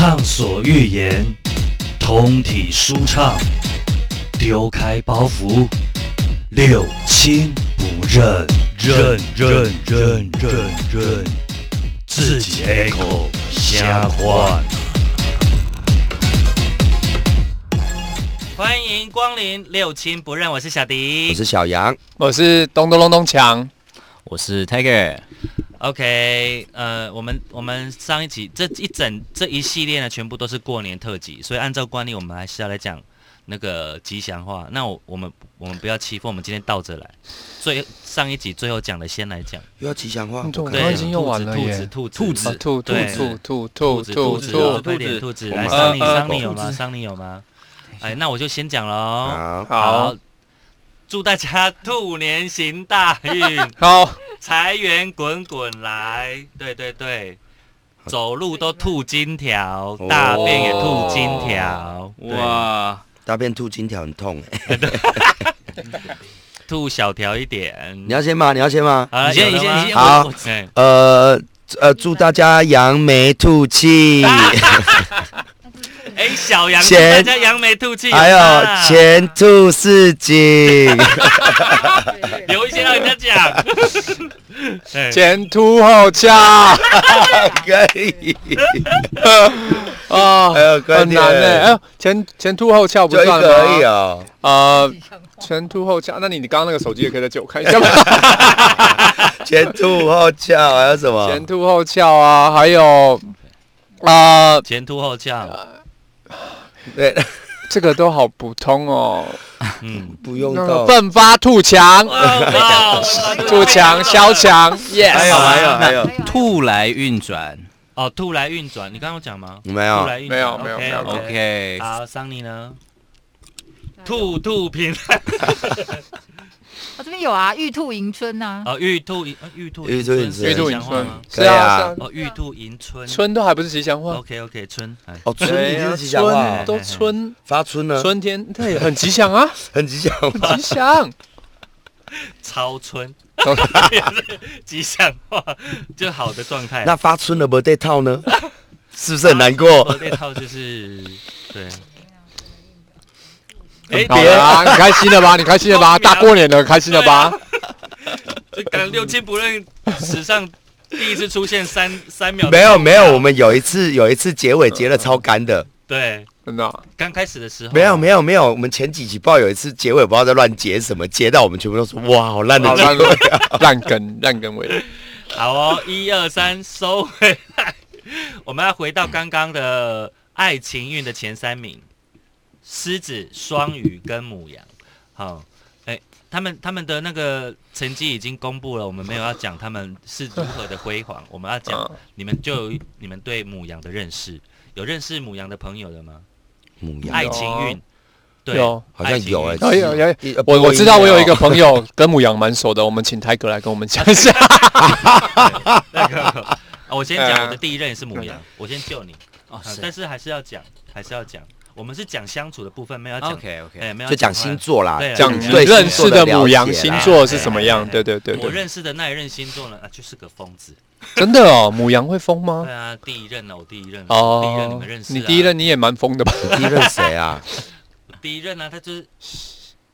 畅所欲言，通体舒畅，丢开包袱，六亲不认，认认认认认，自己开口瞎话。欢迎光临六亲不认，我是小迪，我是小杨，我是咚咚咚咚锵，我是 Tiger。OK，呃，我们我们上一集这一整这一系列呢，全部都是过年特辑，所以按照惯例，我们还是要来讲那个吉祥话。那我我们我们不要欺负，我们今天倒着来。最上一集最后讲的先来讲，又要吉祥话，对，已经用完了兔子耶。兔子兔子，兔兔对兔兔兔兔子兔子兔快点兔子来，桑尼呃桑尼有吗？桑尼有吗？哎，那我就先讲了哦。好，好，祝大家兔年行大运。好，财源滚滚来，对对对，走路都吐金条，哦。大便也吐金条，哇，大便吐金条很痛。哎，吐小条一点。你要先吗？你要先吗？你先你先你先。好。呃呃，祝大家扬眉吐气，哎，小杨，钱大家扬眉吐气，还有啊。前途似锦。留一些让人家讲。哎前凸后翘 可以，啊还，有快很难呢。哎呦，前前凸后翘不算个而已吗？哦。呃，前凸后翘，那你你刚刚那个手机也可以再借我看一下吗？前凸后翘，还有什么？前凸后翘啊，还有啊，前凸后翘，对，这个都好普通哦。嗯，不用那到个。奋发图强，哇 图强萧强还，yes。有还有还有，兔来运转哦，兔来运转，你刚刚有讲吗？没有？没有没有没有 OK，OK，OK，好，桑尼呢？兔兔平 我这边有啊，玉兔迎春呐、哦，玉兔迎呃玉兔玉兔迎春玉兔迎春？可以啊是啊哦，玉兔迎春。春都还不是吉祥话，OK OK，春。哎，哦，春已经是吉祥话都春发春了，春天，对，很吉祥啊，很吉祥话。吉祥。超春 吉祥话，就好的状态。那发春了不对套呢？是不是很难过？我这套就是对。哎，好了啊，你开心了吧？你开心了吧？大过年的，开心了吧？这可能六亲不认史上第一次出现三 三秒。没有没有，我们有一次有一次结尾结的超干的，对真的啊，刚开始的时候没有没有没有，我们前几集不知道有一次结尾不知道在乱结什么，结到我们全部都说哇好烂的结好烂尾啊！烂根烂根尾。好哦，一二三，收回来。我们要回到刚刚的爱情运的前三名：狮子、双鱼跟母羊。好，哎，他们他们的那个成绩已经公布了，我们没有要讲他们是如何的辉煌，我们要讲嗯你们就有你们对母羊的认识。有认识母羊的朋友的吗？母羊爱情运，对，有好像有哎爱情运有有有一呃我我知道我有一个朋友 跟母羊蛮熟的，我们请泰哥来跟我们讲一下。那个，啊我先讲嗯我的第一任也是母羊，我先救你。但是还是要讲，还是要讲。我们是讲相处的部分，没有讲，，OK 哎，OK，没有就讲星座啦对，讲认识的母羊星座是什么样？对对对我认识的那一任星座呢，啊，就是个疯子。真的哦，母羊会疯吗对？啊，第一任呢，我第一任，哦，第一任你们认识啊？你第一任你也蛮疯的吧？第一任谁啊？第一任呢，他就是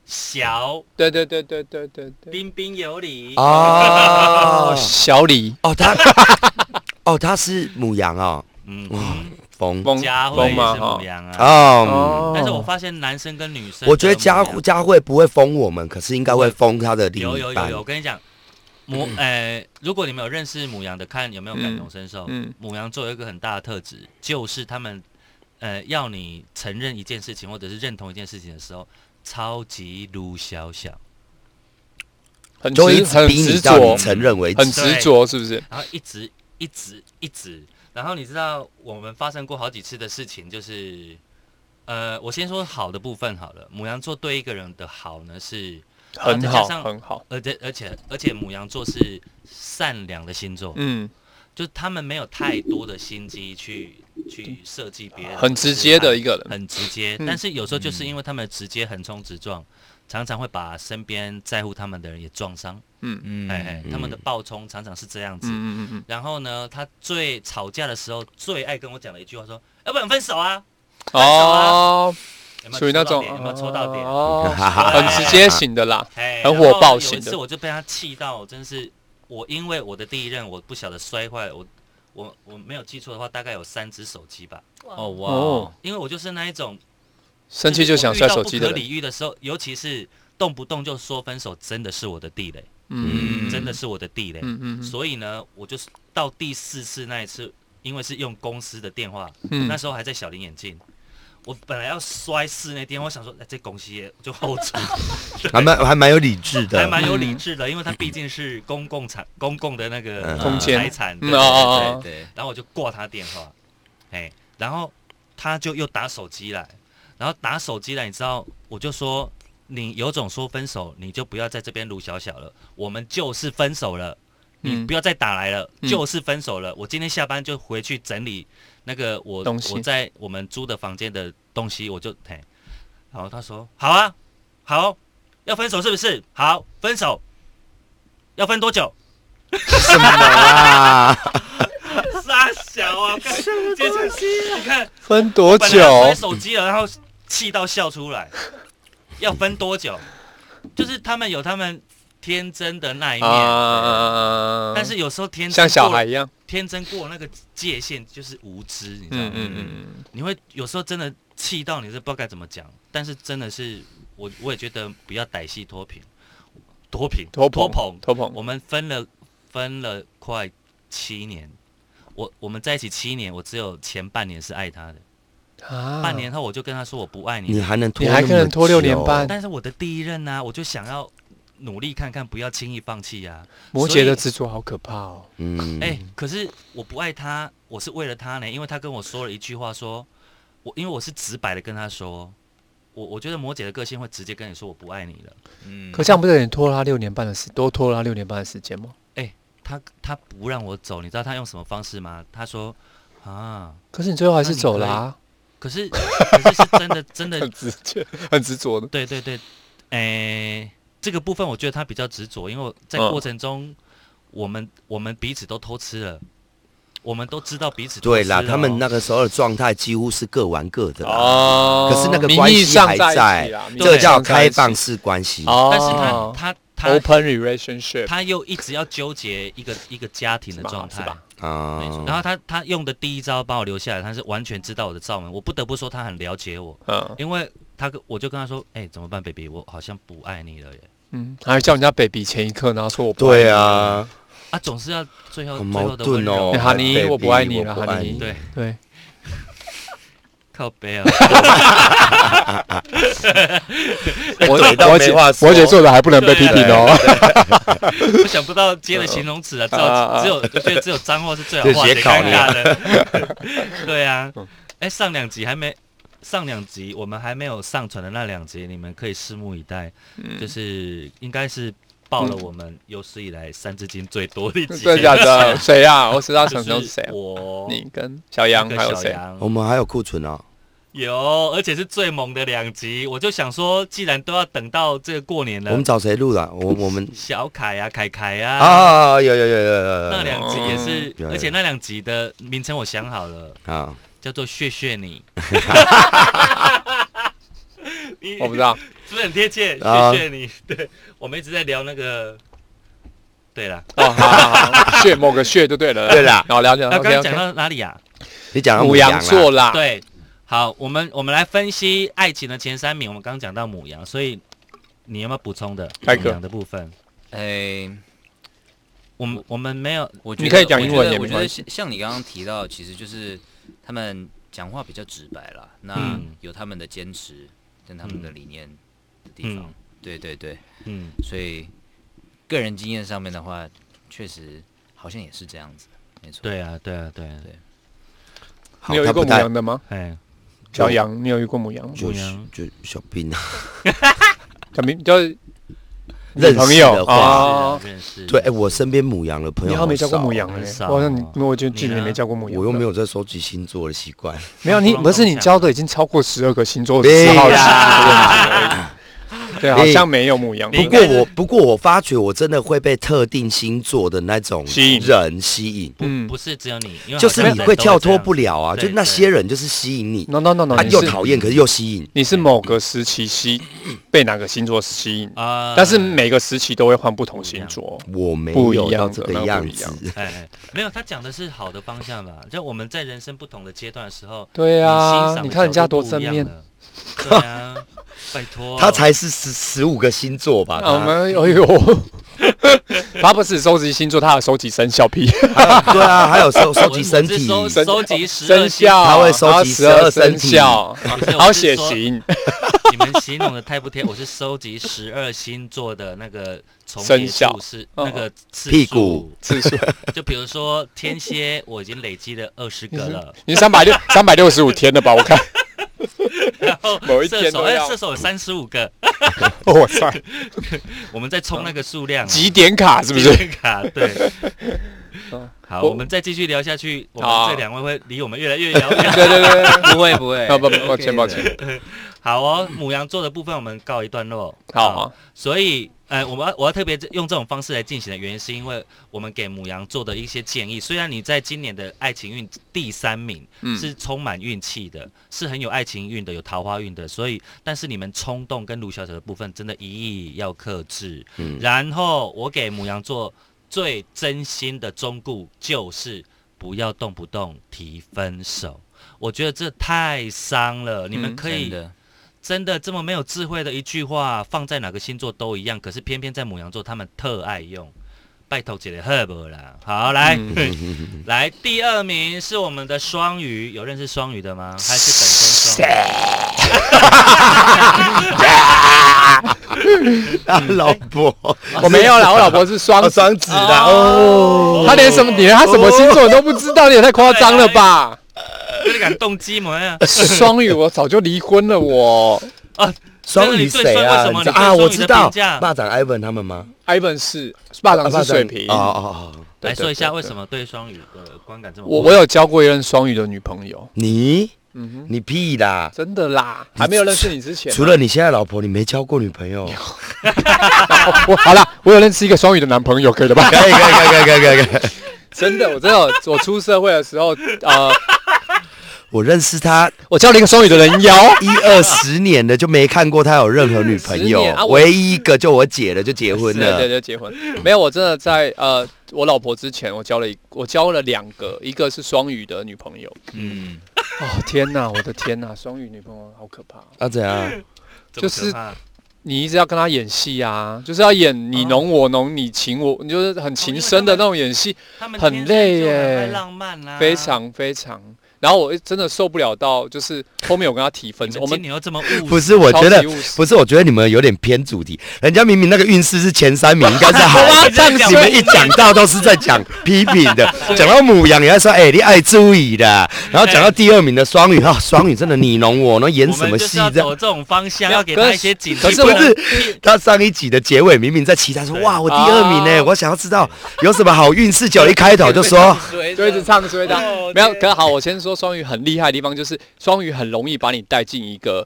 小对对对对对对对。彬彬有礼哦小李哦，他哦他是母羊哦，嗯，疯疯佳慧？是母哦羊啊。哦。哦但是我发现男生跟女生我觉得佳佳慧不会封我们，可是应该会封他的另一半有有有有，我。跟你讲，母呃，如果你们有认识母羊的，看有没有感同身受。嗯母羊座有一个很大的特质，就是他们呃要你承认一件事情或者是认同一件事情的时候，超级鲁小小，很就会一直执很执逼你到你着，承认为止。很执着，是不是？然后一直一直一直，然后你知道我们发生过好几次的事情，就是呃，我先说好的部分好了。母羊座对一个人的好呢是，很好，很好。而且而且而且母羊座是善良的星座，嗯，就他们没有太多的心机去去设计别人，很直接的一个人。很直接。嗯但是有时候就是因为他们直接横冲直撞，常常会把身边在乎他们的人也撞伤。嗯嗯哎哎，他们的暴冲常常是这样子。嗯嗯嗯嗯，然后呢，他最吵架的时候最爱跟我讲的一句话说：“要不然分手啊哦，！”有没有属于那种戳到点有没有抽到点？哦，很直接型的啦。哎很火爆型的有一次我就被他气到，真是我因为我的第一任我不晓得摔坏，我我我没有记错的话，大概有三只手机吧。哦哇哦，因为我就是那一种生气就想摔手机的不可。理喻的时候，尤其是动不动就说分手，真的是我的地雷，嗯。真的是我的地雷。嗯嗯嗯。所以呢，我就是到第四次那一次，因为是用公司的电话，嗯。那时候还在小林眼镜。我本来要摔室内电话，我想说，哎，这公司也就 hold 住，还蛮还蛮有理智的，还蛮有理智的，因为它毕竟是公共产、公共的那个财产。嗯。对对对哦哦。对对，然后我就挂他电话，哎，然后他就又打手机来，然后打手机来，你知道，我就说你有种说分手，你就不要在这边撸小小了，我们就是分手了，你嗯不要再打来了，嗯就是分手了。我今天下班就回去整理那个我东我在我们租的房间的东西，我就嘿，然后他说好啊，好，要分手是不是？好，分手，要分多久？什么啊？傻小啊！干接着你看，分多久？手机了，然后气到笑出来。要分多久？就是他们有他们天真的那一面，啊但是有时候天真像小孩一样。天真过那个界限就是无知，你知道吗？嗯嗯嗯嗯，你会有时候真的气到你是不知道该怎么讲，但是真的是我我也觉得不要歹戏拖平，拖平托拖捧捧。捧。我们分了分了快七年，我我们在一起七年，我只有前半年是爱他的，啊。半年后我就跟他说我不爱你你，还能拖？你还可能拖六年半，但是我的第一任呢、我就想要努力看看，不要轻易放弃呀、摩羯的执着好可怕哦。嗯，哎、可是我不爱他，我是为了他呢，因为他跟我说了一句话说，我因为我是直白的跟他说，我我觉得摩羯的个性会直接跟你说我不爱你了，嗯。可这样不是有点拖了他六年半的时，多拖了他六年半的时间吗？哎他他不让我走，你知道他用什么方式吗？他说啊，可是你最后还是走了啊，可是可是是真的 真的很直接，很执着的。对对对，诶、这个部分我觉得他比较执着，因为我在嗯过程中，我们我们彼此都偷吃了，我们都知道彼此偷对啦，他们哦。那个时候的状态几乎是各玩各的啦。哦可是那个名关系还义上在这个叫开放式关系。哦，但是他他他 open relationship 他又一直要纠结一个一个家庭的状态。是吧，啊。然后他他用的第一招把我留下来，他是完全知道我的罩门，我不得不说他很了解我，嗯。因为他跟我就跟他说，哎、怎么办，baby，我好像不爱你了耶。嗯，还叫人家 baby 前一刻，然后说我不爱你对，啊，啊，总是要最后最后的温盾哦。哈尼我不爱你了我不爱你。哈尼。对，对，靠背啊，我怼到我姐没话说。我姐做的还不能被批评哦。我想不到接的形容词啊，只啊有只有我觉得只有脏话是最好化解尴尬的。对啊。嗯，哎，上两集还没上两集，我们还没有上传的那两集，你们可以拭目以待。嗯。就是应该是报了我们有史以来三字经最多的一集，真的假的？谁啊？我知道想就是谁啊？我你跟小杨那个还有谁？我们还有库存哦。有，而且是最猛的两集。我就想说，既然都要等到这个过年了我们，找谁录了？我 我们小凯啊、凯凯啊，啊，有有有有有有那两集也是，而且那两集的名称我想好了，啊，叫做“血血你”。你我不知道。是不是很贴切？啊血血你，对，我们一直在聊那个。对了，哦，好好好，穴 某个穴就对了。对啦然后了解。那刚刚讲。到哪里呀？你讲到母羊座啦，对，好，我们我们来分析爱情的前三名。我们刚刚讲到母羊，所以你有没有补充的母羊的部分？哎，我们我们没有，我觉得你可以讲英文我觉得像像你刚刚提到，其实就是他们讲话比较直白啦，那嗯有他们的坚持跟他们的理念的地方。嗯。对对对，嗯，所以个人经验上面的话，确实好像也是这样子，没错。对啊，对啊，对啊，对。你有遇过母羊的吗？哎，小羊，你有遇过母羊吗？就是母羊。就小兵啊，小明就是认识朋友。的话，哦。认识，对，哎，我身边母羊的朋友你好像没交过母羊哎，很少。我好像你，我就记你呢得你没交过母羊。我又没有在收集星座的习惯。没有，你不不是你讲交的已经超过十二个星座的对十号星啦。的问题而已。对，好像没有母羊的。不过我不过我发觉我真的会被特定星座的那种吸引人吸引，嗯不是只有你，就是你会跳脱不了啊，就那些人就是吸引你，，no no no no，他又讨厌可是又吸引。你是某个时期吸被哪个星座吸引，啊但是每个时期都会换不同星座。我没不一有到样的那这个样子，哎，哎没有，他讲的是好的方向吧？就我们在人生不同的阶段的时候，对啊，你看人家多正面。对啊，拜托，他才是十十五个星座吧？啊，我们哎呦，他不是收集星座，他有收集生肖皮，对啊，还有收收集身体，收收集十生肖，他会收集十二12身体。生肖，不是还有我是说血型，你们形容的太不贴，我是收集十二星座的那个重叠生肖。数是哦。那个次数。屁股，次数，就比如说天蝎，我已经累积了二十个了，你三百六三百六十五天了吧？我看，然后某一射手，哎，射手有三十五个，我操，我们在冲那个数量啊，几点卡是不是？卡对嗯。好，我我们再继续聊下去，我好们这两位会离我们越来越遥远。对对对对，不会不会，啊不不抱歉 抱歉，好哦，母羊座的部分我们告一段落。好啊，所以，呃，我们要我要特别用这种方式来进行的原因，是因为我们给母羊座的一些建议。虽然你在今年的爱情运第三名，嗯是充满运气的，是很有爱情运的，有桃花运的，所以，但是你们冲动跟卢小姐的部分，真的一意要克制。嗯然后，我给母羊座最真心的忠告就是，不要动不动提分手。我觉得这太伤了，你们嗯可以真的真的这么没有智慧的一句话，放在哪个星座都一样，可是偏偏在母羊座他们特爱用。拜托姐姐赫不啦，好来、嗯 来，第二名是我们的双鱼，有认识双鱼的吗？还是本？他老婆。我没有啦，我老婆是双双子的哦，他连什么连他什么星座你都不知道，你也太夸张了吧？你敢动机吗？双鱼我早就离婚了，我。双鱼谁啊？啊，我知道，霸掌 Ivan 他们吗？Ivan 是霸掌是水瓶。哦，哦哦，对来说一下对为什么对双鱼的观感这么？我我有交过一任双鱼的女朋友，你嗯哼，你屁啦！真的啦，还没有认识你之前啊，除了你现在老婆，你没交过女朋友？我好了，我有认识一个双语的男朋友，可以了吧？可以可以可以可以可以可以可以。真的，我真的，我出社会的时候，呃，我认识他我交了一个双语的人妖，一二十年的，就没看过他有任何女朋友啊，唯一一个就我姐了，就结婚对对，了。就结婚。没有，我真的在呃，我老婆之前，我交了一，我交了两个，一个是双语的女朋友。嗯，哦天哪，我的天哪，双鱼女朋友好可怕！啊怎样？就是你一直要跟她演戏啊，就是要演你侬我侬，你情我，你就是很情深的那种演戏，很累耶浪漫啦、非常非常。然后我真的受不了到，就是后面我跟他提分手，我们你们今年又这么务不是，我觉得不是，我觉得你们有点偏主题。人家明明那个运势是前三名，应该是好的。这样你们一讲到都是在讲批评的，讲到母羊，你还说哎、你爱注意的。然后讲到第二名的双鱼，哈、双鱼真的你侬我侬，演什么戏这样？这种方向，要给他一些警惕。可是我不是他上一集的结尾明明在期待说哇我第二名呢，哦我想要知道有什么好运势，就一开头就说就一直唱衰她。哦没有，天可好，我先说双鱼很厉害的地方，就是双鱼很容易把你带进一个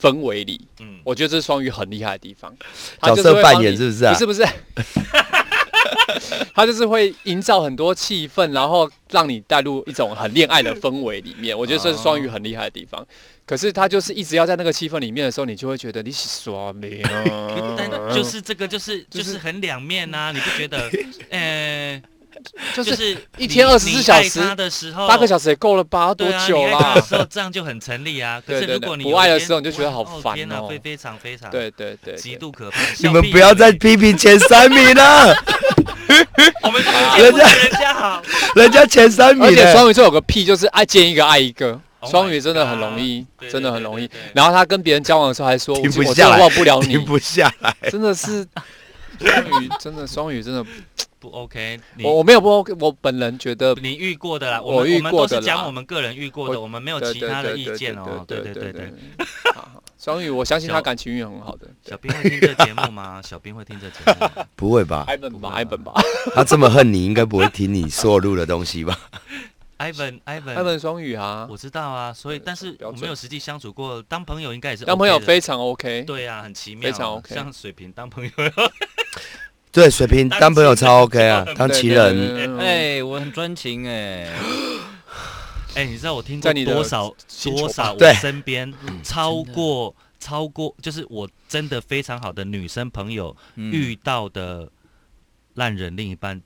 氛围里。嗯，我觉得这是双鱼很厉害的地方。他角色扮演是不是啊？不是不是，他就是会营造很多气氛，然后让你带入一种很恋爱的氛围里面。我觉得这是双鱼很厉害的地方。可是他就是一直要在那个气氛里面的时候，你就会觉得你是耍没啊但就是这个就是就就是是很两面呐、你不觉得？呃，就 就是是一天二十四小时他的时候，八个小时也够了吧？多久啦的？时候这样就很成立啊。可是对对对如果你不爱的时候你就觉得好哇烦天哪，哦会非常非常对对对，极度可怕。你们不要再批评前三名了，我们节目比人家好。人家前三名而且。双鱼座有个屁，就是爱见一个爱一个。Oh 双鱼真的很容易真的很容易。然后他跟别人交往的时候还说：“我停不我真的下来忘不了你停。不下来。”真的是双鱼，真的双鱼真的，不 OK，你我我没有不 OK，我本人觉得你遇过的啦，我遇们我们都是讲我们个人遇过的，我们没有其他的意见哦。对对对对双鱼，我相信他感情运很好的。小兵会听这节目吗？小兵会听这节目吗？不会吧？爱本吧，爱本吧。他这么恨你，应该不会听你所有录的东西吧？Ivan Ivan 他们双语啊，我知道啊，所以但是我没有实际相处过，当朋友应该也是当朋友非常 OK。对啊，很奇妙啊，非常 OK 像水瓶当朋友，对，水瓶当朋友超 OK 啊，当对情人。哎，我很专情哎，哎，你知道我听过在你多少多少我对身边超过超过，就是我真的非常好的女生朋友嗯。遇到的烂人另一半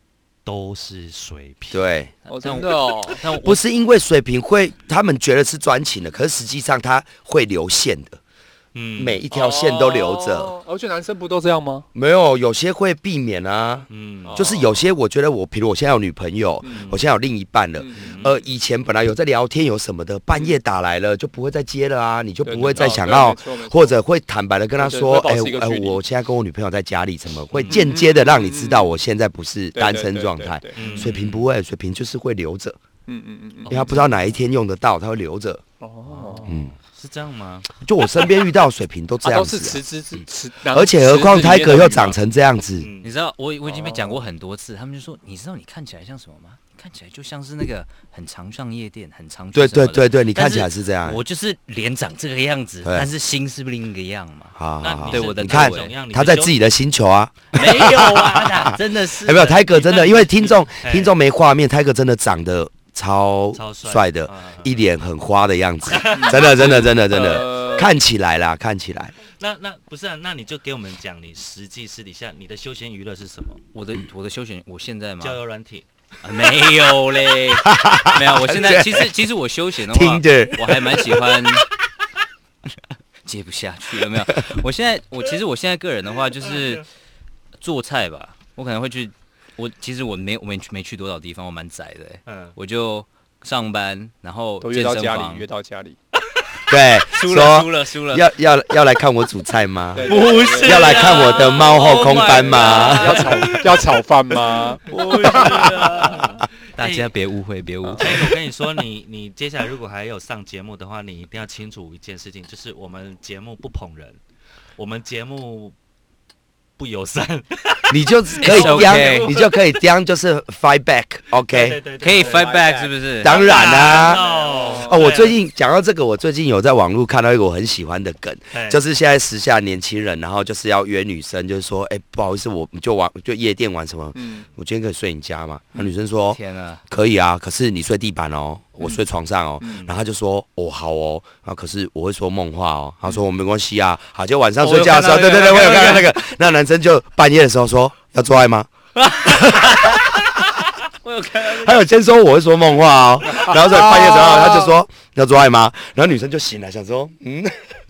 都是水瓶，对，哦，真的不是因为水瓶会，他们觉得是专情的，可是实际上他会流线的，嗯。每一条线都留着。哦。而且男生不都这样吗？没有，有些会避免啊。嗯。就是有些，我觉得我，比如我现在有女朋友，嗯。我现在有另一半了，嗯。呃，以前本来有在聊天有什么的，半夜打来了就不会再接了啊，你就不会再想要或者会坦白的跟他说，哎哎，我现在跟我女朋友在家里，怎么会嗯。间接的让你知道我现在不是单身状态？水瓶不会，水瓶就是会留着，嗯嗯嗯嗯。因为他不知道哪一天用得到，他会留着。哦，嗯，是这样吗？就我身边遇到水瓶都这 啊，样子啊，都是辞职辞辞，而且何况他 Tiger 又长成这样子，嗯你知道我我已经被讲过很多次，他们就说你知道你看起来像什么吗？你看起来就像是那个很常上夜店、很常去对什么的对对对，你看起来是这样。我就是脸长这个样子，对但是心是另一个样嘛。好对我的你看怎样？你他在自己的星球啊，没有啊，真的是哎，没有 Tiger 真的，因为听众哎听众没画面，Tiger 真的长得超超帅帅的，啊一脸很花的样子，真的真的真的真的，看起来啦，看起来。那那不是啊？那你就给我们讲你实际私底下你的休闲娱乐是什么？我的 我的休闲，我现在吗？交友软体。啊没有嘞，没有。我现在 其实其实我休闲的话，我还蛮喜欢。接不下去了没有？我现在我其实我现在个人的话就是做菜吧，我可能会去。我其实我没我没去没去多少地方，我蛮宅的、欸，嗯，我就上班，然后都约到家里，约到家里，对，输了输了输了，要要要来看我煮菜吗？对不是要来看我的猫后空翻 Oh 吗？要炒要炒饭吗？不是啊，大家别误会，别误会。哎，我跟你说，你你接下来如果还有上节目的话，你一定要清楚一件事情，就是我们节目不捧人，我们节目不友善。你就可以刁你就可以刁，就是 fight back，OK？可以 fight back 是不是？当然啦。哦哦，我最近讲到这个，我最近有在网络看到一个我很喜欢的梗，哎就是现在时下年轻人，然后就是要约女生，就是说，哎、不好意思，我们就玩就夜店玩什么，嗯，我今天可以睡你家吗？那女生说天啊，可以啊，可是你睡地板哦，我睡床上哦，嗯。然后他就说哦好哦，然后可是我会说梦话哦，他说我没关系啊，好，就晚上睡觉的时候，对对对，我有有看到那个，那男生就半夜的时候说要做爱吗？我有看到还有先说我会说梦话哦，然后在半夜的时候他就说要做爱吗？然后女生就醒了想说，嗯，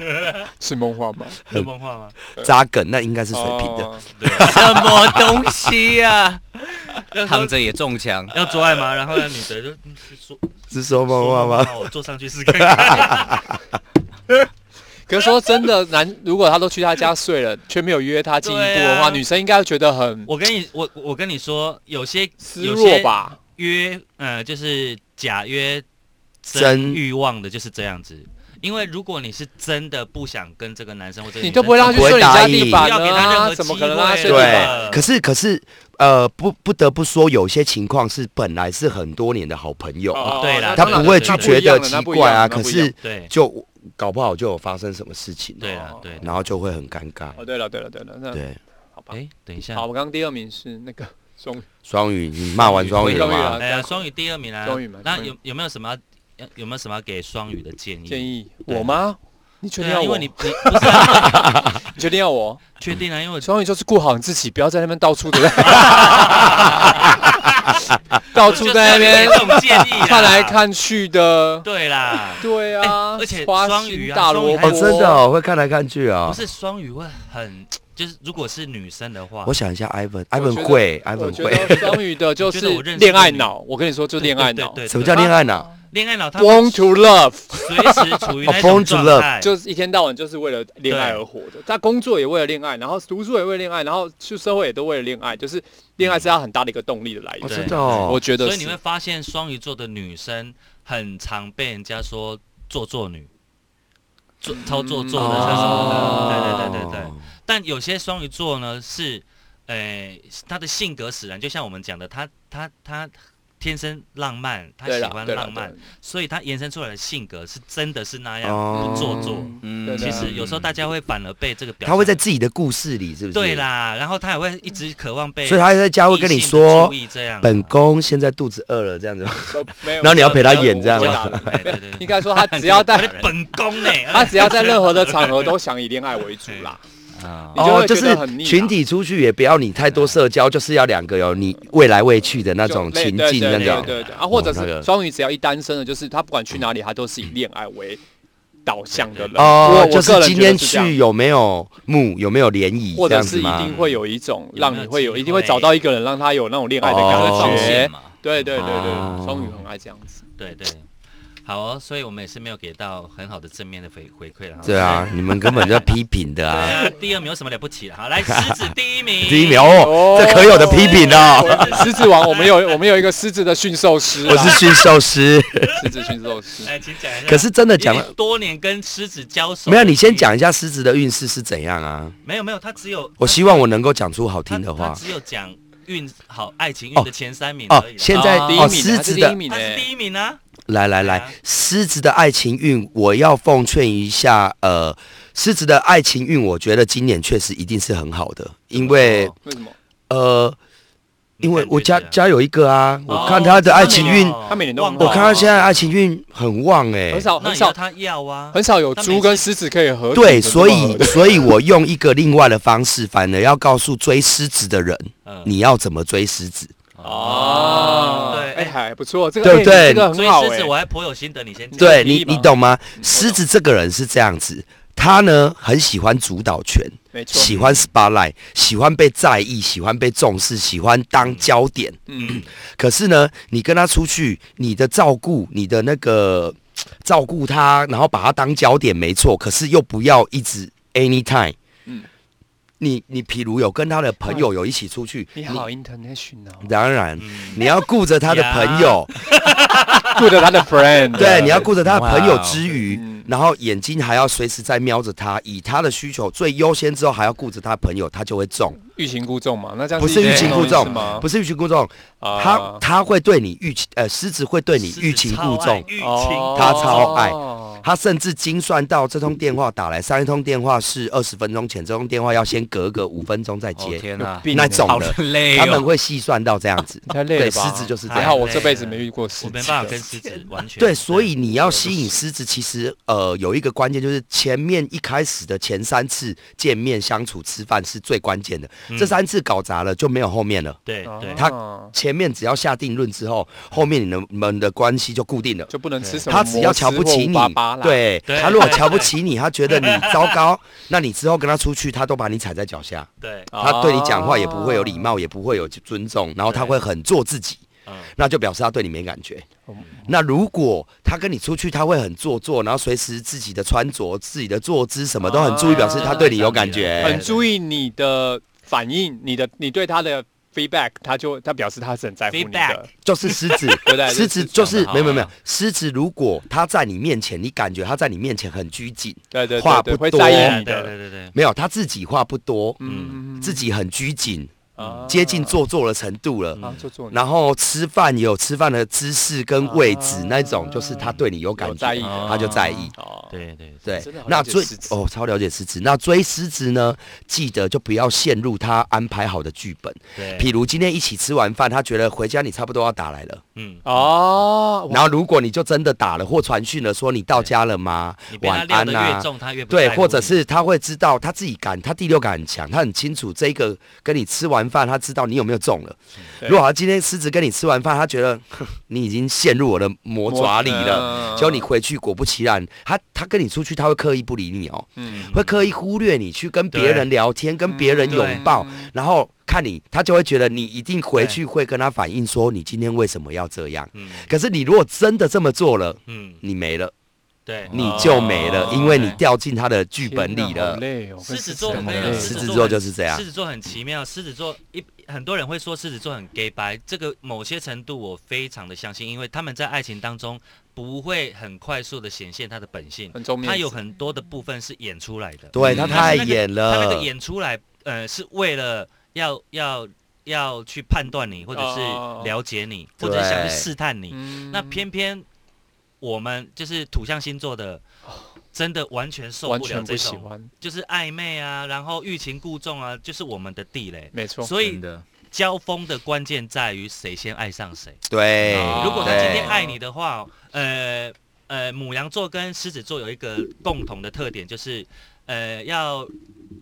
是梦话吗？有梦话吗？扎梗那应该是水平的。哦 什么东西呀？躺着也中枪，要做爱吗？然后呢，女的就说是说梦话说吗？我坐上去试看看。可是说真的，男如果他都去他家睡了，却没有约他进一步的话，啊女生应该会觉得很我跟你我我跟你说，有些失落有些吧？约呃就是假约真真欲望的，就是这样子。因为如果你是真的不想跟这个男生或者你都不会让他去睡你家地板不要给他任啊？何怎么可能让他机会？对，可是可是呃，不不得不说，有些情况是本来是很多年的好朋友，哦对啦他不会去觉得奇怪啊。可是对就搞不好就有发生什么事情，对啊对。然后就会很尴尬。哦，对了对了对了，那对，好吧。哎，等一下好，，我刚刚第二名是那个双双语，你骂完双语了吗？哎呀，双语第二名啦。双语嘛那有有没有什么要有没有什么要给双语的建议？建议我吗？你确定要我？因为你你不是啊 你确定要我？确定啊？因为双语就是顾好你自己，不要在那边到处的，到处在那边看来。看去的。对啦，对啊，哎而且花双语啊大萝卜，双语还哦，真的哦，会看来看去啊不。是双语会很，就是如果是女生的话我，想一下我，Ivan，Ivan 觉得会，Ivan 会。双语的就是恋爱脑。我跟你说，就是恋爱脑什么叫恋爱脑？恋爱脑？他 Born to love，随时处于那哦种 状 love 态，就是一天到晚就是为了恋爱而活的。他工作也为了恋爱，然后读书也为了恋爱，然后去社会也都为了恋爱，就是恋爱是他很大的一个动力的来哦，源。真的哦我。觉得所以你会发现双鱼座的女生很常被人家说做作女，做超做作的哦这种的，对对对对对。但有些双鱼座呢是，呃，他的性格使然，就像我们讲的，他他他天生浪漫，他喜欢浪漫，所以他延伸出来的性格是真的是那样哦不做作。嗯其实有时候大家会反而被这个表他会在自己的故事里，是不是？对。啦，然后他也会一直渴望被，所以他在家会跟你说本宫现在肚子饿了，这样子。没有 然后你要陪他演这样吗我会打人对对对应该说他只要在本宫呢，他只要在任何的场合都想以恋爱为主啦。啊。哦，就是群体出去也不要你太多社交，就是要两个有你未来未去的那种情对对对境那种。对对啊，或者哦那个。是双鱼只要一单身的，就是他不管去哪里，他都是以恋爱为导向的人。哦就是今天去有没有木，有没有联谊，或者是一这样子吗？定会有一种让你会有，一定会找到一个人让他有那种恋爱的哦感觉。对对对哦。对，双鱼很爱这样子。对对，好哦，所以我们也是没有给到很好的正面的回回馈了。对啊，你们根本就在批评的对啊。啊，第二名有什么了不起的？好，来狮子第一名，第一名哦，这可有的批评哦。狮子王，我们有我们有一个狮子的驯兽师啊，我是驯兽师，狮子驯兽师。来，请讲一下。可是真的讲了多年跟狮子交手，没有？你先讲一下狮子的运势是怎样啊？没有没有，他只有我希望我能够讲出好听的话。只有讲运好爱情运哦的前三名哦而已，现在啊第一哦，名啊，他是狮子的第一名哎，他是第一名啊，来来来狮子的爱情运，我要奉劝一下，呃，狮子的爱情运，我觉得今年确实一定是很好的，因为哦为什么？呃，因为我家家有一个啊，我哦看他的爱情运，哦他每年都忘我看他现在爱情运很旺哎。很，少很少。他要啊，很少有猪跟狮子可以合体对，的所以这么合的所以我用一个另外的方式，反而要告诉追狮子的人，嗯。你要怎么追狮子。哦，对哎，还不错，这个哎对不对这个很好哎追狮子我，还颇有心得，你先讲对你，你懂吗？嗯狮子这个人是这样子，他呢很喜欢主导权，没错，喜欢 spotlight，喜欢被在意，喜欢被重视，喜欢当焦点。嗯，可是呢，你跟他出去，你的照顾，你的那个照顾他，然后把他当焦点，没错。可是又不要一直 anytime。嗯你你譬如有跟他的朋友有一起出去，你好 international，当然嗯。你要顾着他的朋友，顾着他的 friend，对，你要顾着他的朋友之余嗯，然后眼睛还要随时在瞄着他，以他的需求最优先之后，还要顾着他朋友，他就会中。欲擒故纵嘛，那这样不是欲擒故纵吗？不是欲擒故纵，啊。他他会对你欲擒，呃，狮子会对你欲擒故纵，欲擒哦。他超爱。哦他甚至精算到这通电话打来，上一通电话是二十分钟前，这通电话要先隔个五分钟再哦接，天哪，那种好的，累他们哦。会细算到这样子。对，太累了吧？狮子就是这还好样。我这辈子没遇过狮子，我没办法跟狮子完全对，所以你要吸引狮子，其实呃有一个关键就是前面一开始的前三次见面相处吃饭是最关键的，嗯这三次搞砸了就没有后面了。对哦对，他前面只要下定论之后，后面你们们的关系就固定了。就不能吃什么他只要瞧不起你摩斯或588，啦，对对。他如果瞧不起你，他觉得你糟糕，那你之后跟他出去，他都把你踩在脚下，对，哦他对你讲话也不会有礼貌，也不会有尊重，然后他会很做自己，嗯，那就表示他对你没感觉。哦那如果他跟你出去，他会很做作，然后随时自己的穿着、自己的坐姿什么都很注意，哦表示他对你有感觉。很。注意你的反应，你的你对他的 feedback，他就他表示他是很在乎你 Feedback 的，就是狮子，对不对？狮子就是没有没有没有，狮子如果他在你面前，你感觉他在你面前很拘谨，对对话对对，会不多对在意你对，对对对，没有他自己话不多，嗯。自己很拘谨，啊。接近做作的程度了。啊，做做然后吃饭也有吃饭的姿势跟位置啊，那种就是他对你有感觉他就在意。哦，对对对。那追哦，超了解狮子。那追狮子呢，记得就不要陷入他安排好的剧本。对，譬如今天一起吃完饭，他觉得回家你差不多要打来了，嗯，哦，然后如果你就真的打了或传讯了，说你到家了吗？晚安啊。重，他越对，或者是他会知道他自己感，他第六感很强，他很清楚这个跟你吃完饭，他知道你有没有中了。如果他今天狮子跟你吃完饭，他觉得 你已经陷入我的魔爪里了，嗯结果你回去果不其然，他他跟你出去，他会刻意不理你哦，嗯。会刻意忽略你，去跟别人聊天，跟别人拥抱，然后看你，他就会觉得你一定回去会跟他反映说你今天为什么要这样。嗯。可是你如果真的这么做了，嗯，你没了，对，你就没了，哦因为你掉进他的剧本里了。累哦，跟狮子座，我很狮子座就是这样。狮子座很奇妙，狮子座一很多人会说狮子座很 gay 白，这个某些程度我非常的相信，因为他们在爱情当中不会很快速的显现他的本性，他有很多的部分是演出来的。对他太演他那个，演出来，呃，是为了要要要去判断你，或者是哦。了解你，或者想去对试探你。嗯。那偏偏我们就是土象星座的，真的完全受不了这种，不喜欢，就是暧昧啊，然后欲擒故纵啊，就是我们的地雷。没错。所以交锋的关键在于谁先爱上谁。对哦，如果他今天爱你的话，呃呃，母羊座跟狮子座有一个共同的特点，就是呃要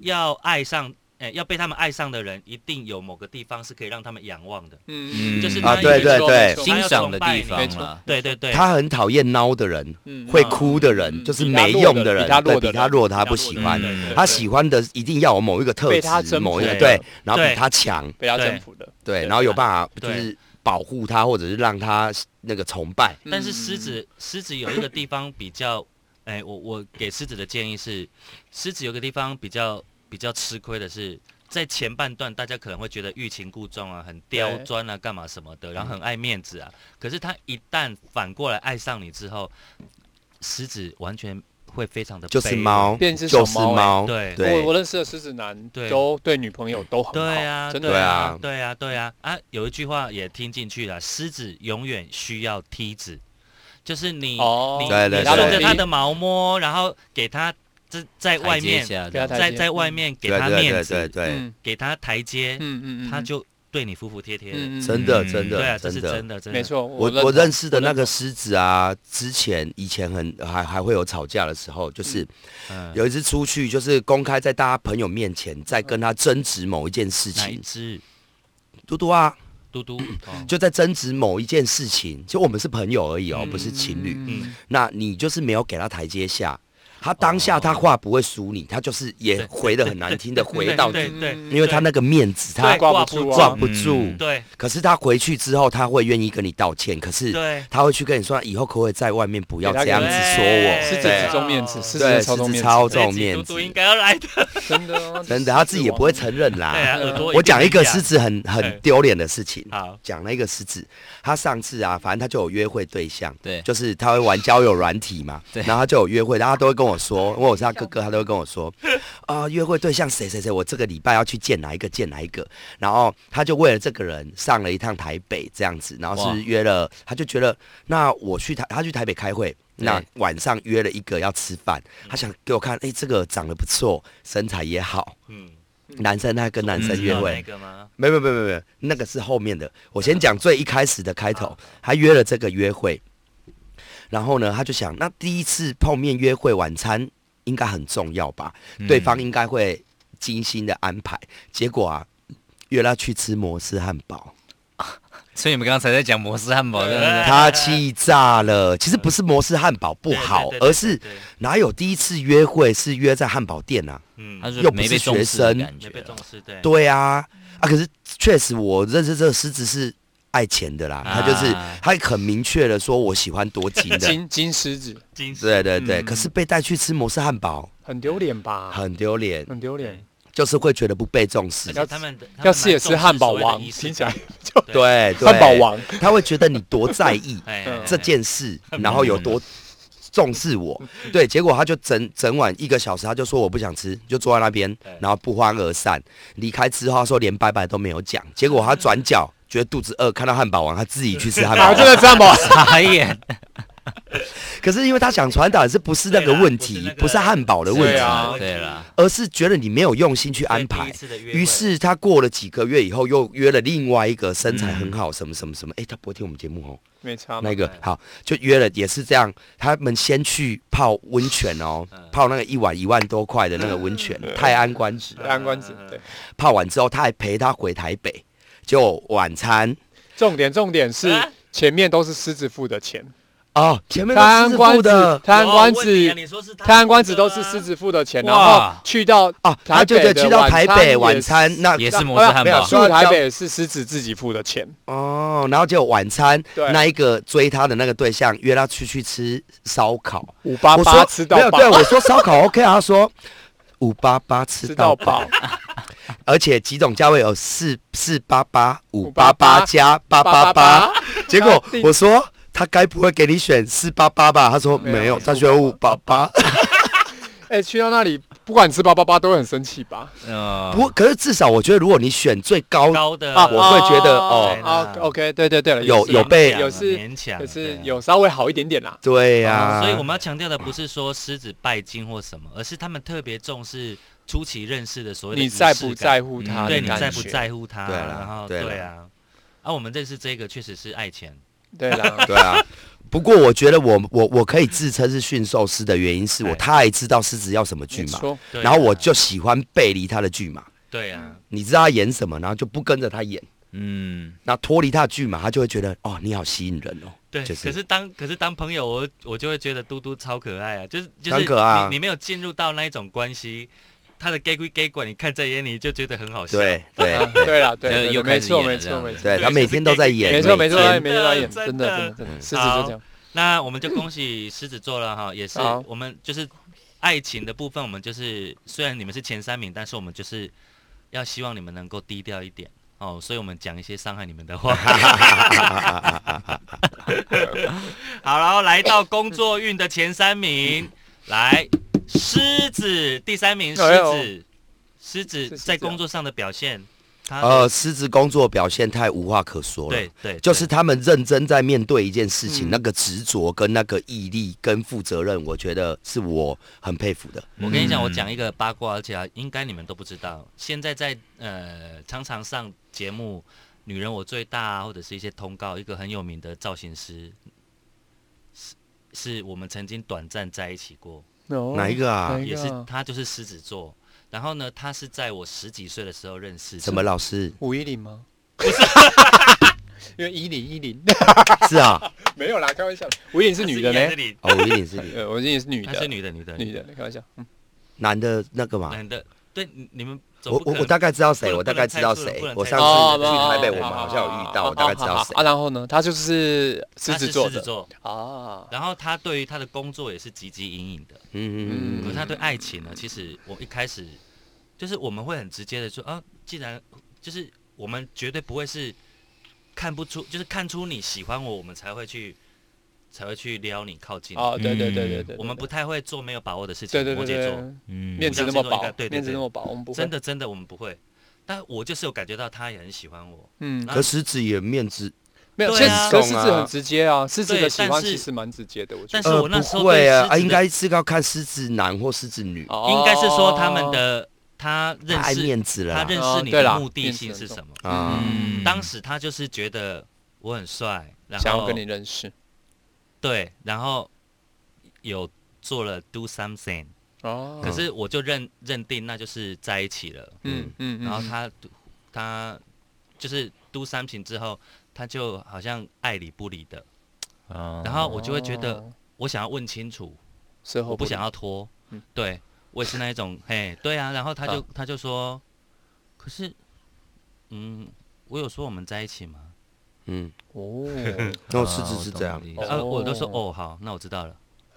要爱上。呃，要被他们爱上的人，一定有某个地方是可以让他们仰望的。嗯。就是啊对对对欣赏的地方了。对对对，他很讨厌孬的人，嗯会哭的人，嗯就是没用的人他对弱的比他弱，他不喜欢。他喜欢的一定要有某一个特质，某一个对，然后比他强，被他对。征服的，对，然后有办法就是保护他，或者是让他那个崇拜。但是狮子，狮子有一个地方比较，哎，我我给狮子的建议是，狮子有个地方比较比较吃亏的是，在前半段大家可能会觉得欲擒故纵啊，很刁钻啊，干嘛什么的，然后很爱面子啊。可是他一旦反过来爱上你之后，狮子完全会非常的就是猫，变只小就是猫对我我，认识的狮子男对都对女朋友都很好，对啊，真的对啊对啊，对啊，啊啊！有一句话也听进去了，狮子永远需要梯子，就是你哦你顺着对它的毛摸，然后给它在在外面，在在外面给对对对它面子，对对，嗯给他台阶，嗯嗯嗯，它就对你服服帖帖真的嗯真对啊，的这是真的。真的，真的没。错，我我认识的那个狮子啊，之前以前很还还会有吵架的时候，就是嗯，有一次出去，就是公开在大家朋友面前，在跟他争执某一件事哪一情。只？嘟嘟啊，嘟嘟。哦就在争执某一件事情，就我们是朋友而已哦，嗯不是情侣。嗯，那你就是没有给他台阶下，他当下他话不会输你，他就是也回的很难听的回到底，对因为他那个面子他挂不住啊。挂不住。嗯。对。可是他回去之后，他会愿意跟你道歉，可是对。他会去跟你说，以后可不可以在外面不要这样子说我？狮子对只重面子，狮子对，超重面子，应该要来的。真的 啊真的，他自己也不会承认对啊，啦。耳朵我讲一个狮子很很丢脸的事情，好，讲了一个狮子，他上次啊，反正他就有约会对象，对。就是他会玩交友软体嘛，对。然后他就有约会，然后他都会跟我说，因 为我是他哥哥，他都会跟我说，啊、约会对象谁谁谁，我这个礼拜要去见哪一个见哪一个，然后他就为了这个人上了一趟台北这样子，然后是约了，他就觉得那我去台，他去台北开会。那晚上约了一个要吃饭，他想给我看，哎、这个长得不错，身材也好。嗯，男生他跟男生约会那，个吗？没有没有没有没有，那个是后面的。我先讲最一开始的开头，他约了这个约会，然后呢，他就想，那第一次碰面约会晚餐应该很重要吧？嗯对方应该会精心的安排。结果啊，约他去吃摩斯汉堡，所以你们刚才在讲摩斯汉堡，他气炸了。其实不是摩斯汉堡不好，而是哪有第一次约会是约在汉堡店啊？嗯又不是没被学生的感觉没被重视，对对啊，啊，可是确实我认识这个狮子是爱钱的啦，他就是啊他很明确的说我喜欢多金的，金金狮子。金丝对对对，嗯。可是被带去吃摩斯汉堡。很丢脸吧？很丢脸，很丢脸。就是会觉得不被重视。而，且他们要吃也吃汉堡王，听听起来 就对，汉堡，王，他会觉得你多在意 这件事，然后有多。重视我，对，结果他就整整晚一个小时，他就说我不想吃，就坐在那边，然后不欢而散。离开之后，他说连拜拜都没有讲。结果他转角觉得肚子饿，看到汉堡王，他自己去吃汉堡 啊，王。真的吃汉堡王，傻眼，可是因为他想传达的是不是那个问题，不是汉堡的问题，对啊对啦，而是觉得你没有用心去安排。于是他过了几个月以后，又约了另外一个身材很好，什么什么什么，哎、他不会听我们节目哦。没差那个好，就约了，也是这样。他们先去泡温泉哦，嗯泡那个一晚一万多块的那个温泉，泰安官子。安官子，对。泡完之后，他还陪他回台北，就晚餐。重点重点是啊？前面都是狮子付的钱，哦，前面泰都是安官子付的，泰安官子，你说是泰安官子都是狮子付的钱，然后去到哦，台他就北的就去到台北晚晚餐，那也是摩斯汉堡没有，住台北是狮子自己付的钱，哦，然后就晚餐对。那一个追他的那个对象约他出去吃烧烤，五八我八说没有，吃到饱。对，我说烧烤 OK 啊，他说五八八吃吃到饱，，而且几种价位有四四八八、五八588八加八八八，结果 我说他该不会给你选四八八吧？他说没有没有，他选五八八。哎，去到那里不管你吃八八八都会很生气吧？嗯不过，可是至少我觉得，如果你选最高，高的。啊我会觉得哦啊，OK，对对对了，有有被有是勉强，可是有稍微好一点点啦。对呀、所以我们要强调的不是说狮子拜金或什么，而是他们特别重视初期认识的所有的你在不在乎他的对？你在不在乎他，对啦然后对对啊，啊，我们认识这个确实是爱钱，对啦，对啊。不过我觉得我我我可以自称是驯兽师的原因是我哎太知道狮子要什么剧码，没错，对啊。然后我就喜欢背离他的剧码。对啊，你知道他演什么，然后就不跟着他演，嗯，那脱离他的剧码，他就会觉得哦，你好吸引人哦。对，就是。可是当可是当朋友，我我就会觉得嘟嘟超可爱啊，就是就是很可爱啊。你你没有进入到那一种关系，他的 gay 归 gay 管，你看在眼里就觉得很好笑，对对啊对。了，对没错没错没错，对，他每天都在演，没错没错，每天他每天都在演，真的。真的狮子座这样。那我们就恭喜狮子座了哈，也是 我们就是爱情的部分，我们就是虽然你们是前三名，但是我们就是要希望你们能够低调一点哦，所以我们讲一些伤害你们的话。好，然后来到工作运的前三名，来狮子第三名，狮子，狮子在工作上的表现，呃，狮子工作表现太无话可说了。对对，就是他们认真在面对一件事情，嗯那个执着跟那个毅力跟负责任，我觉得是我很佩服的。我跟你讲，嗯我讲一个八卦，而且啊应该你们都不知道。现在在呃常常上节目，《女人我最大》啊，或者是一些通告，一个很有名的造型师，是是我们曾经短暂在一起过，哪一个啊也是他就是狮子座。然后呢，他是在我十几岁的时候认识的。什么老师？吴依林吗？不是 因为依林依林是啊，没有啦，开玩笑。吴依林是女的呢，她是你哦，吴一林是女 呃，吴依林是女的，她是女的，女的，女的，开玩笑。嗯男的那个嘛。男的。对，你你们我我我大概知道谁，我大概知道谁。我上次去哦台北，我们好像有遇到，我大概知道谁。啊，然后呢，他就是狮子座的狮子座，啊。然后他对于他的工作也是汲汲营营的。嗯嗯嗯可是他对爱情呢，其实我一开始就是我们会很直接的说啊，既然就是我们绝对不会是看不出，就是看出你喜欢我，我们才会去才会去撩你靠近你。哦，对对对对嗯对，我们不太会做没有把握的事情。对对对摩羯座，嗯。面子那么薄对对，对面子那么薄，我们不会。真，的真的我们不会。但我就是有感觉到他也很喜欢我，嗯，可狮子也面子，没有，对啊。其实可是狮子很直接啊，狮子对的喜欢其实蛮直接的，我觉但。是我那时候呃不会啊，啊，对狮子的应该是要看狮子男或狮子女，应该是说他们哦的他认识面子了他认识你的目的性是什么。啊。嗯当时他就是觉得我很帅，然后想要跟你认识对，然后有做了 do something，、哦，可是我就认认定那就是在一起了。嗯嗯，然后他他就是 do something 之后，他就好像爱理不理的，啊然后我就会觉得哦我想要问清楚，事后我不想要要拖。嗯。对我也是那一种，嘿，对啊，然后他就、啊他就说，可是，嗯，我有说我们在一起吗？嗯，哦，那狮子是这样，哦然后我都说哦好，那我知道了。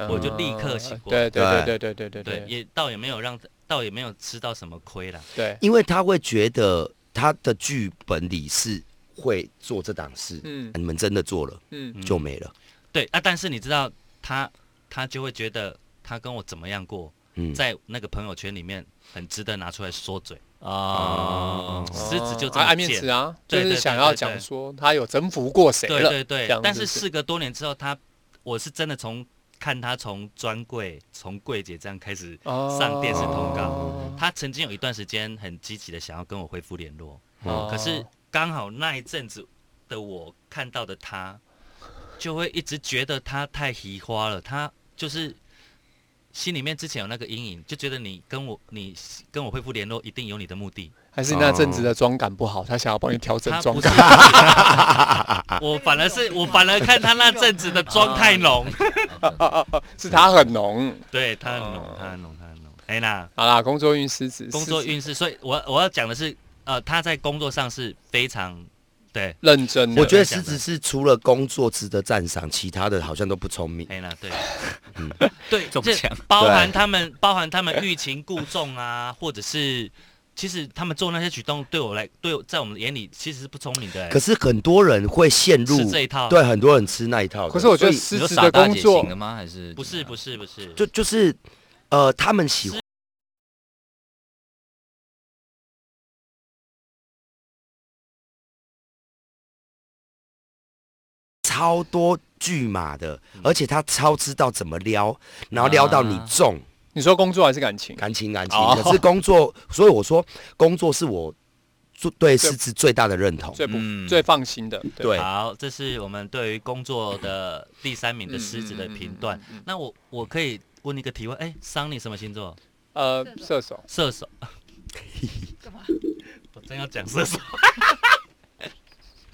我就立刻醒过来。对对对对。对对对，对也倒也没有让，倒也没有吃到什么亏啦。对，因为他会觉得他的剧本里是会做这档事，嗯。你们真的做了嗯。就没了。对啊，但是你知道他，他就会觉得他跟我怎么样过，嗯，在那个朋友圈里面很值得拿出来说嘴。啊，狮子就这么啊爱面贱子啊，就是想要讲说他有征服过谁了，对对对，但是事隔多年之后，他我是真的从看他从专柜、从柜姐这样开始，哦。上电视通告。哦他曾经有一段时间很积极的想要跟我恢复联络，哦。可是刚好那一阵子的我看到的他，就会一直觉得他太奇花了，他就是心里面之前有那个阴影，就觉得你跟我你跟我恢复联络一定有你的目的。还是那阵子的妆感不好，他想要帮你调整妆感。，我反而是我反而看他那阵子的妆太浓，是他很浓。对他很浓，他很浓，他很浓。哎那好啦，工作运狮子，狮子工作运势，所以我我要讲的是，呃，他在工作上是非常对，认真的，我觉得狮子是除了工作值得赞赏，其他的好像都不聪明。哎那对，嗯 对，这中枪包含他们包含他们欲擒故纵啊，或者是。其实他们做那些举动，对我来，对我在我们眼里其实是不聪明的、欸。可是很多人会陷入吃这一套，对，很多人吃那一套。可是我觉得你说狮子的傻大姐工作型的吗？还是不是不是不是，就就是呃，他们喜欢超多巨码的，嗯而且他超知道怎么撩，然后撩到你啊中。你说工作还是感情？感情感情，哦可是工作，所以我说工作是我做对狮子最大的认同。最不、嗯最放心的。对好，这是我们对于工作的第三名的狮子的评断。那我我可以问一个提问，哎，桑尼什么星座？呃，射手，射手。干嘛？我真要讲射手，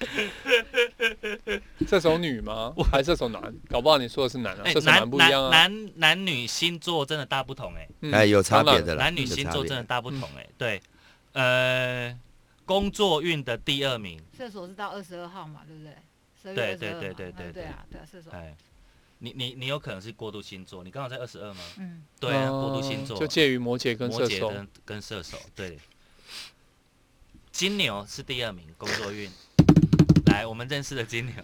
射手女吗？还是射手男？搞不好你说的是男啊，哎射手男男不一样啊。男男男女星座真的大不同哎，嗯哎，有差别的啦，男女星座真的大不同哎。对，呃，工作运的第二名，射手是到二十二号嘛，对不对？12对月22嘛对对对嗯对对啊，对啊，射手，哎，你你你有可能是过渡星座，你刚好在二十二吗？嗯，对过渡星座就介于摩羯跟射手。摩羯跟跟射手，对。金牛是第二名，工作运。来，我们认识的今年，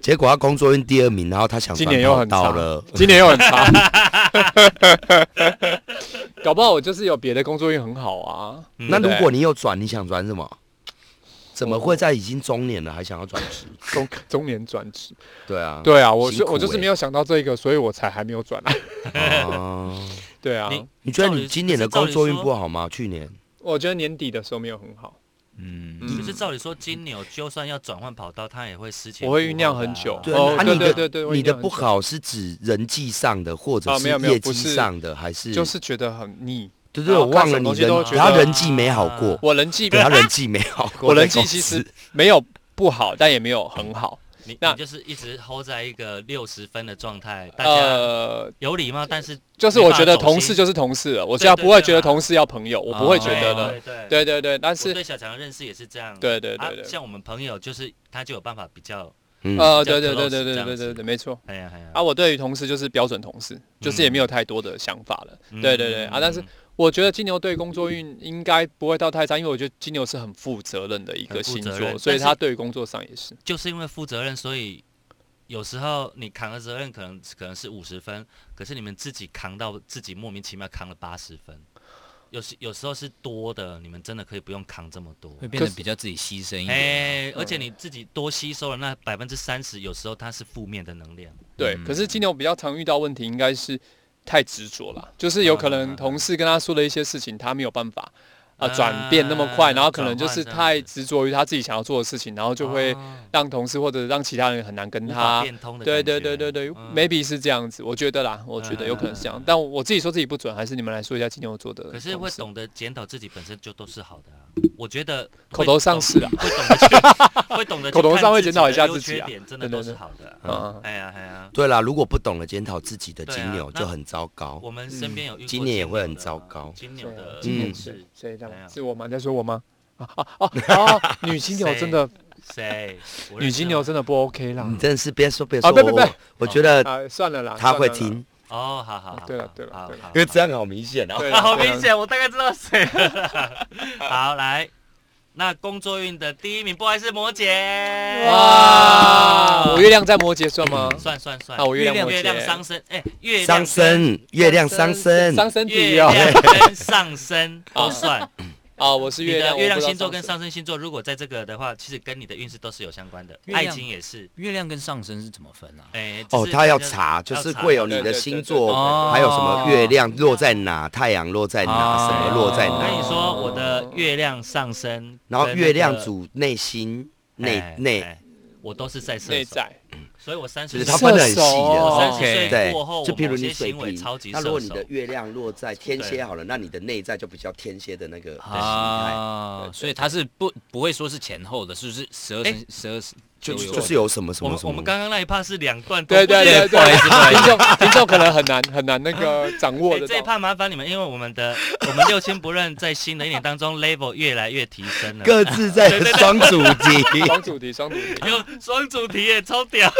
结果他工作运第二名，然后他想今年又很差到了，今年又很差，搞不好我就是有别的工作运很好啊。嗯那如果你有转，你想转什么？怎么会在已经中年了还想要转职？中中年转职，对啊，对啊，我我就是没有想到这个，所以我才还没有转来。哦，对啊，你你觉得你今年的工作运不好吗？去年。我觉得年底的时候没有很好，嗯，嗯可是照理说，金牛就算要转换跑道，他也会失前我会酝酿很久。对哦对啊你的对对对你的不好是指人际上的，或者是啊没有没有业绩上的，还是就是觉得很腻。对对，我忘了你人西都觉，得他人际没好过，我人际对他人际没好过，我人际其实没有不好，但也没有很好。你那你就是一直 hold 在一个六十分的状态，大家呃，有礼貌，但是就是我觉得同事就是同事了，我对现在不会觉得同事要朋友，我不会觉得哦的。对对对但我是对小强的认识也是这样。对对啊对对，像我们朋友就是他就有办法比较，嗯呃，对对对对对对对对，没错。哎呀哎呀，啊，我对于同事就是标准同事，就是也没有太多的想法了。嗯对对对啊，但是我觉得金牛对工作运应该不会到太差，因为我觉得金牛是很负责任的一个星座，所以他对于工作上也是。就是因为负责任，所以有时候你扛的责任可能可能是五十分，可是你们自己扛到自己莫名其妙扛了八十分。有时有时候是多的，你们真的可以不用扛这么多。会变得比较自己牺牲一点。哎、而且你自己多吸收了那百分之三十，有时候它是负面的能量。对，嗯可是金牛比较常遇到问题，应该是太执着了，就是有可能同事跟他说的一些事情，他没有办法啊转变那么快，啊然后可能就是太执着于他自己想要做的事情，然后就会哦让同事或者让其他人很难跟他。变通的对对对对对嗯，maybe 是这样子，我觉得啦，我觉得有可能是这样，但我自己说自己不准，还是你们来说一下金牛座的。可是会懂得检讨自己本身就都是好的啊。我觉得口头上是啊会懂得去，会懂得 口头上会检讨一下自己啊。真的都是好的。啊。嗯，哎呀哎呀，对啦，如果不懂得检讨自己的金牛，就很糟糕。我们身边有今年也会很糟糕。金牛的今年嗯是谁这样样？是我吗？你在说我吗？啊啊啊 啊！女金牛真的，谁？女金牛真的不 OK 啦。你真的是别说别说，别别别我觉得啊，算了啦，他会。听，哦，好好好，对了对了因为这样好明显哦。啊，好明显，我大概知道谁了。好，来，那工作运的第一名，不好意思，摩羯。哇，我月亮在摩羯算吗？算算算，那我月亮月亮上升，哎，月亮上升，月亮上升，上升月体哦。亮跟上升都算。啊，我是你月亮，的月亮星座跟上升星座，如果在这个的话，其实跟你的运势都是有相关的，爱情也是。月亮跟上升是怎么分啊？哎，哦，他要查，就是会有你的星座，对还有什么月亮落在哪，太阳落在哪，哦什么落在哪。那你，说，我的月亮上升，然后月亮主内心内哎内，哎我都是在射手，内在，所以我三十就是他分的很细射手的。三十岁对过后，，就譬如你水瓶那如果你的月亮落在天蝎好了，那你的内在就比较天蝎的那个的形态。啊，所以他是不不会说是前后的，是不是十二十二就就是有什么什我们么什么。我们刚刚那一趴是两段，对对对不好意思不好意听众听众可能很难很难那个掌握的 这一。趴麻烦你们，因为我们的 我们六亲不认在新的一年当中 level 越来越提升了，各自在 双主题。双主题，双主题。有双主题也，超屌！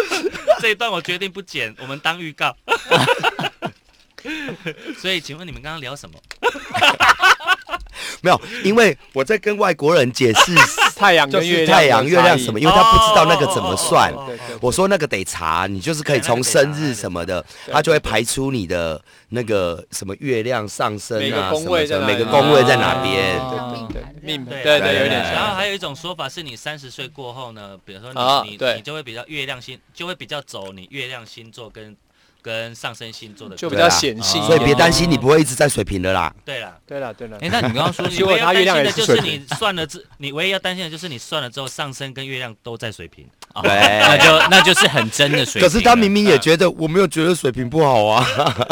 这一段我决定不剪，我们当预告。所以，请问你们刚刚聊什么？没有，因为我在跟外国人解释，太阳月亮，太阳、月亮什么，因为他不知道那个怎么算。我说那个得查，你就是可以从生日什么的，他就会排出你的那个什么月亮上升啊，什么宫位每个宫位在哪边。哦对对命对对对对，有点然后。还有一种说法是你三十岁过后呢，比如说你、你你就会比较月亮星，就会比较走你月亮星座跟跟上升星座的就比较显性，所以别担心，你不会一直在水平的啦。对了。对了对了哎，，那你刚刚说 你唯一要担心他月亮也的就是你算了之，你唯一要担心的就是你算了之后上升跟月亮都在水平。哦对 那就那就是很真的水平。可是他明明也觉得我没有觉得水平不好啊，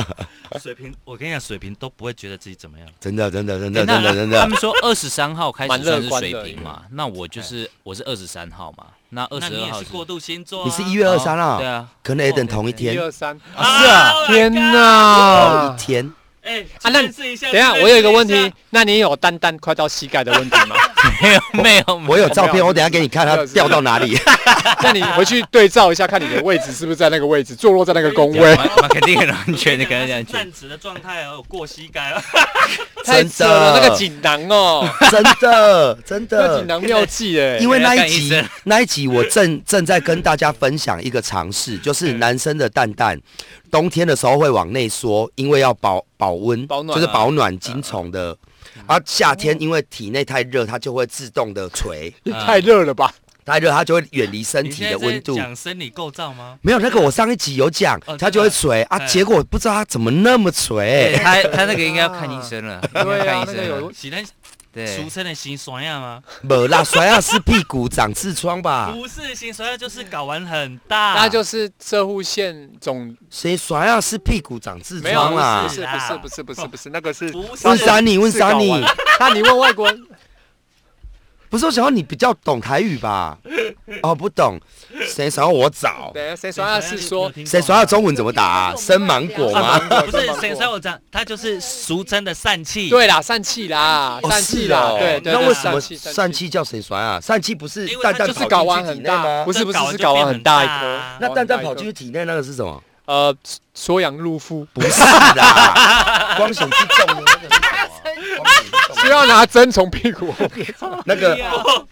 水平，我跟你讲，水平都不会觉得自己怎么样。真的真的真哎的真的真的。他们说二十三号开始算是水平嘛，那我就是我是二十三号嘛，那二那十二号你也是过渡星座、啊，你是一月二三啊？对啊，可能也等同一天一天，二三，啊是啊，Oh 天同一！天。哎、啊那认识一下等一下，我有一个问题，那你有单单快到膝盖的问题吗？没有没有，我有照片，我等下给你看它掉到哪里。那你回去对照一下，看你的位置是不是在那个位置，坐落在那个工位。马马肯定很安全，你跟他这样讲。站直的状态哦，有过膝盖哦。太扯了，那个锦囊哦，真的真那的锦，囊妙计哎，因为那一集那一集我正正在跟大家分享一个常识，就是男生的蛋蛋冬天的时候会往内缩，因为要保保温，保暖啊就是保暖精虫的。而夏天因为体内太热，它就会自动的垂，也太热了吧？太热它就会远离身体的温度。讲生理构造吗？没有那个，我上一集有讲哦，它就会垂啊，哎结果不知道它怎么那么垂。他他那个应该要看医生了，对啊，看医生俗，称的心酸呀吗？没啦，酸啊是屁股长痔疮吧？不是，心酸就是睾丸很大。那就是射护腺肿谁酸啊是屁股长痔疮啦是？不是不是不是不是不是那个是问啥你，问啥你，那你问外国人，不是我想要你比较懂台语吧？哦，不懂，谁想要我找？对啊，谁说他是说谁甩啊中文怎么打啊？生芒果吗？不是谁说我讲，它就是俗称的疝气。对啦，疝气啦，哦疝气啦，对对。那为什么疝气叫谁甩啊？疝气不是蛋蛋跑睾丸很进去体内吗，不？是不是是睾丸很很大一颗那蛋蛋跑进去体内那个是什么？呃缩阳入腹，不是啦，光显去动的那个 需要拿针从屁股 那个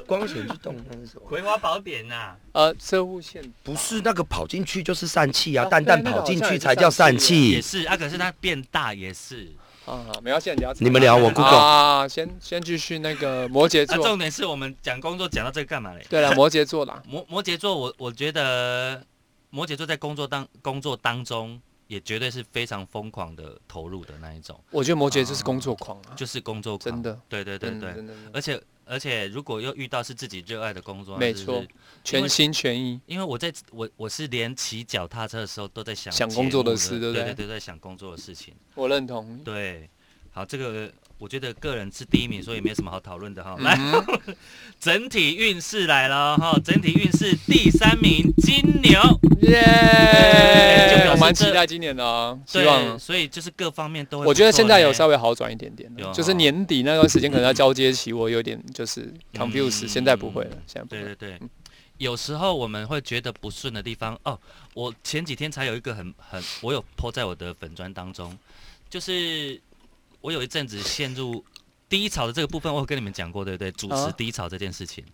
光显去动那是什么？葵花宝典呐，呃射护线不是那个跑进去就是疝气啊，哦蛋蛋跑进去才叫疝也。是啊，可是它变大也是。啊，没关系，你要你们聊我 Google 啊，先先继续那个摩羯啊，座，重点是我们讲工作讲到这个干嘛嘞？对了，摩羯座啦，摩摩羯座，我我觉得摩羯座在工作当工作当中，也绝对是非常疯狂的投入的那一种，我觉得摩羯就是工作狂啊，就是工作狂。真的，对对对对，而且而且如果又遇到是自己热爱的工作，没错。全心全意，因为我在我我是连骑脚踏车的时候都在想想工作的事对对？对对对，在想工作的事情。我认同。对，好，这个我觉得个人是第一名，所以没什么好讨论的哈。来，嗯整体运势来了哈，整体运势第三名金牛，耶！我蛮期待今年的啊，希，望。所以就是各方面都会。我觉得现在有稍微好转一点点就是年底那段时间可能要交接期，我有点就是 confuse，嗯现在不会了，现在不对会对。对，有时候我们会觉得不顺的地方哦。我前几天才有一个很很，我有 po 在我的粉砖当中，就是我有一阵子陷入低潮的这个部分，我有跟你们讲过，对不对？主持啊低潮这件事情，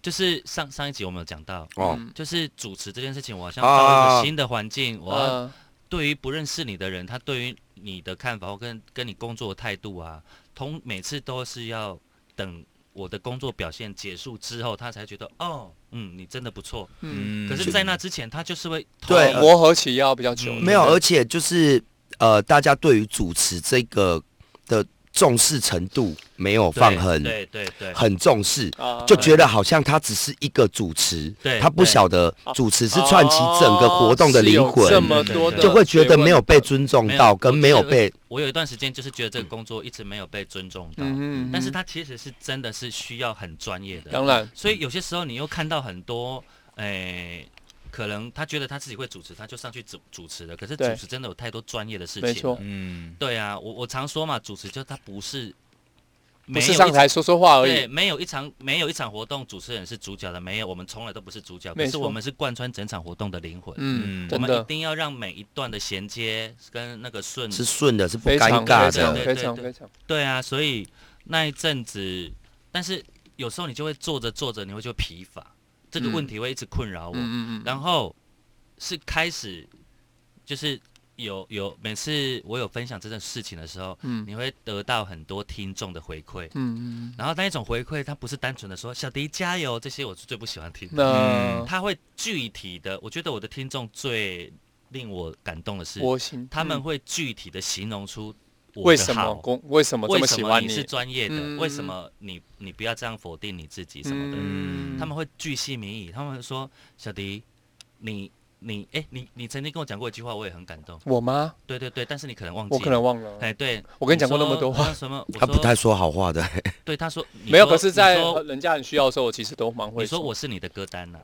就是上上一集我们有讲到，哦，嗯。就是主持这件事情，我好像到一啊个新的环境，我对于不认识你的人，他对于你的看法或跟跟你工作的态度啊，通每次都是要等我的工作表现结束之后，他才觉得哦，嗯，你真的不错。嗯，可是，在那之前，他就是会对投磨合期要比较久，嗯。没有，而且就是呃，大家对于主持这个的重视程度没有放很对对对。很重视，啊就觉得好像他只是一个主持，对他不晓得主持是串起整个活动的灵魂，么多的就会觉得没有被尊重到，跟没有被我有一段时间就是觉得这个工作一直没有被尊重到，嗯，但是他其实是真的是需要很专业的，当然。所以有些时候你又看到很多，诶、可能他觉得他自己会主持，他就上去主主持了。可是主持真的有太多专业的事情。没错，嗯，对啊，我我常说嘛，主持就他不是，不没有上台说说话而已。对，已，没有一场没有一场活动主持人是主角的，没有，我们从来都不是主角，可是我们是贯穿整场活动的灵魂。嗯，嗯。我们一定要让每一段的衔接跟那个顺是顺的，是不非常尴尬非常的。非对对对。常非常，对啊，所以那一阵子，但是有时候你就会做着做着，你会就疲乏，这个嗯问题会一直困扰我。嗯嗯嗯，然后是开始，就是有有每次我有分享这件事情的时候，嗯你会得到很多听众的回馈。嗯嗯，然后那一种回馈，它不是单纯的说“小迪加油”这些，我是最不喜欢听的。那他会具体的，我觉得我的听众最令我感动的是，他们嗯会具体的形容出我为什么为什么这么喜欢你是专业的？嗯为什么你你不要这样否定你自己什么的？嗯他们会巨细靡遗，他们会说：“小迪，你你哎、你你曾经跟我讲过一句话，我也很感动。我吗？对对对，但是你可能忘记，我可能忘了。哎，对我跟你讲过那么多话呃什么？他不太说好话的，对，他说你没有，可是，在人家很需要的时候，我其实都蛮会你说我是你的歌单呐、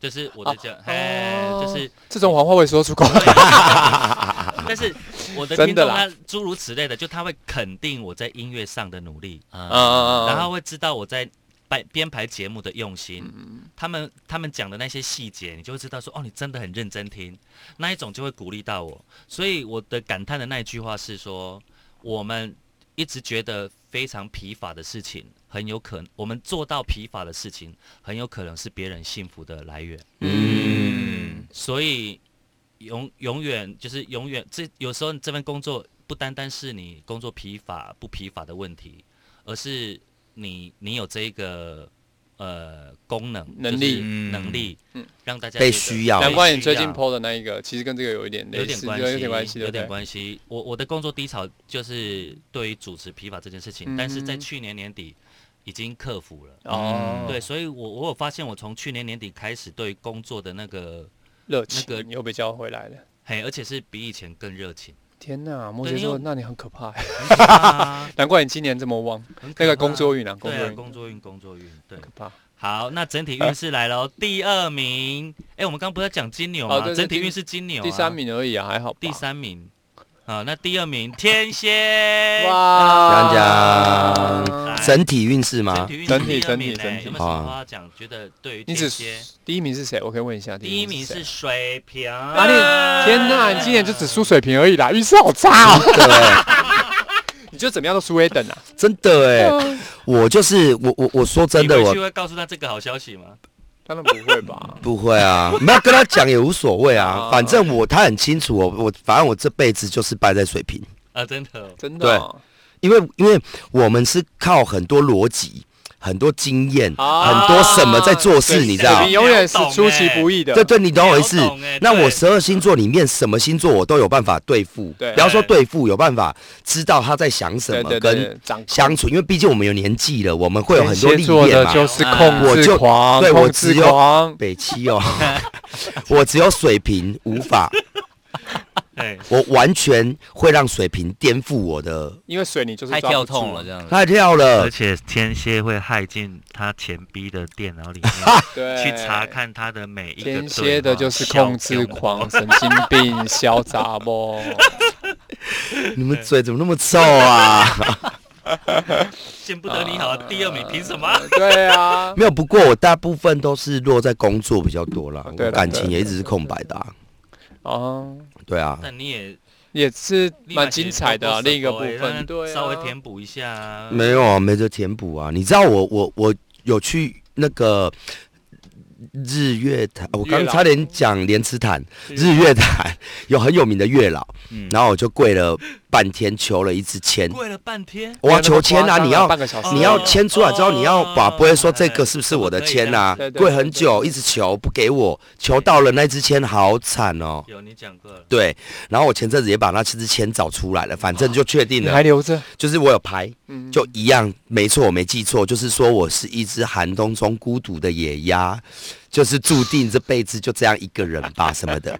就是我哦的讲，哎、就是这种谎话会说出口。但是我的真的啦听众他诸如此类的，就他会肯定我在音乐上的努力，嗯啊，然后会知道我在编编排节目的用心。嗯他们他们讲的那些细节，你就会知道说，哦，你真的很认真听，那一种就会鼓励到我。所以我的感叹的那一句话是说，我们一直觉得非常疲乏的事情，很有可能我们做到疲乏的事情，很有可能是别人幸福的来源。嗯，所以永永远就是永远，这有时候这份工作不单单是你工作疲乏不疲乏的问题，而是你你有这一个呃功能能就是力能力，嗯让大家被需要难怪你最近要 PO 的那一个，其实跟这个有一点，有点关系，有点关系，有点？关系。我我的工作低潮就是对于主持疲乏这件事情，但是在嗯去年年底已经克服了。哦，对，，所以我我有发现，我从去年年底开始对工作的那个热情那个又被叫回来了。嘿，而且是比以前更热情。天哪，摩羯座那你很可怕欸，可怕啊 难怪你今年这么旺。那个工作运啊，工作运工作运，工作运，对。可怕。好，那整体运势来喽，第二名，哎，我们刚刚不是在讲金牛吗？整体运势金牛、第三，名而已啊，还好吧。第三名。啊，那第二名天蝎，哇，讲讲来整体运势整吗整体整体整体哎有没有什么话要讲？觉得对于你只，第一名是谁？我可以问一下。第一名是水瓶。啊你天哪，你今年就只输水瓶而已啦，运势好差哦。对，你就怎么样都输 A 等啊。真的哎，我就是我我我说真的，我你回去会告诉他这个好消息吗？当然不会吧？不会啊，没有跟他讲也无所谓啊哦，反正我他很清楚，我我反正我这辈子就是败在水平，啊，真的哦，真的哦。因为因为我们是靠很多逻辑、很多经验、啊很多什么在做事，你知道水？瓶永远是出其不意的。对对，你懂我意思欸。那我十二星座里面什么星座我都有办法对付，对不要说对付，有办法知道他在想什么，跟相处。因为毕竟我们有年纪了，我们会有很多历练嘛。的就是控制我就狂，对我控制只有狂。北七哦，我只有水平无法，哎，我完全会让水平颠覆我的。因为水你就是太抓不住跳痛了，这样子。太跳了而，且天蝎会害进他前逼的电脑里面 对，去查。看他的每一个天蝎的就是控制狂、神经病、小杂包。你们嘴怎么那么臭啊？见不得你好，第二名凭什么？对啊，没有，不过我大部分都是落在工作比较多啦，对啦我感情也一直是空白的、啊。哦，对啊，但你也也是蛮精彩的啊另一个部分，对啊，稍微填补一下啊。没有啊，没得填补啊。你知道我我我有去那个日月潭，我刚差点讲莲池潭，日月潭有很有名的月老，嗯然后我就跪了半天，求了一支签。跪了半天，我要求签啊！你要半个小时，你要哦签出来之后，你要把哦不会说这个是不是我的签啊跪很久，一直求不给我，求到了那支签好惨哦。有你讲过了，对，然后我前阵子也把那支签找出来了，反正就确定了，还留着，就是我有拍，嗯，就一样，没错，我没记错，就是说我是一只寒冬中孤独的野鸭，就是注定这辈子就这样一个人吧，什么的。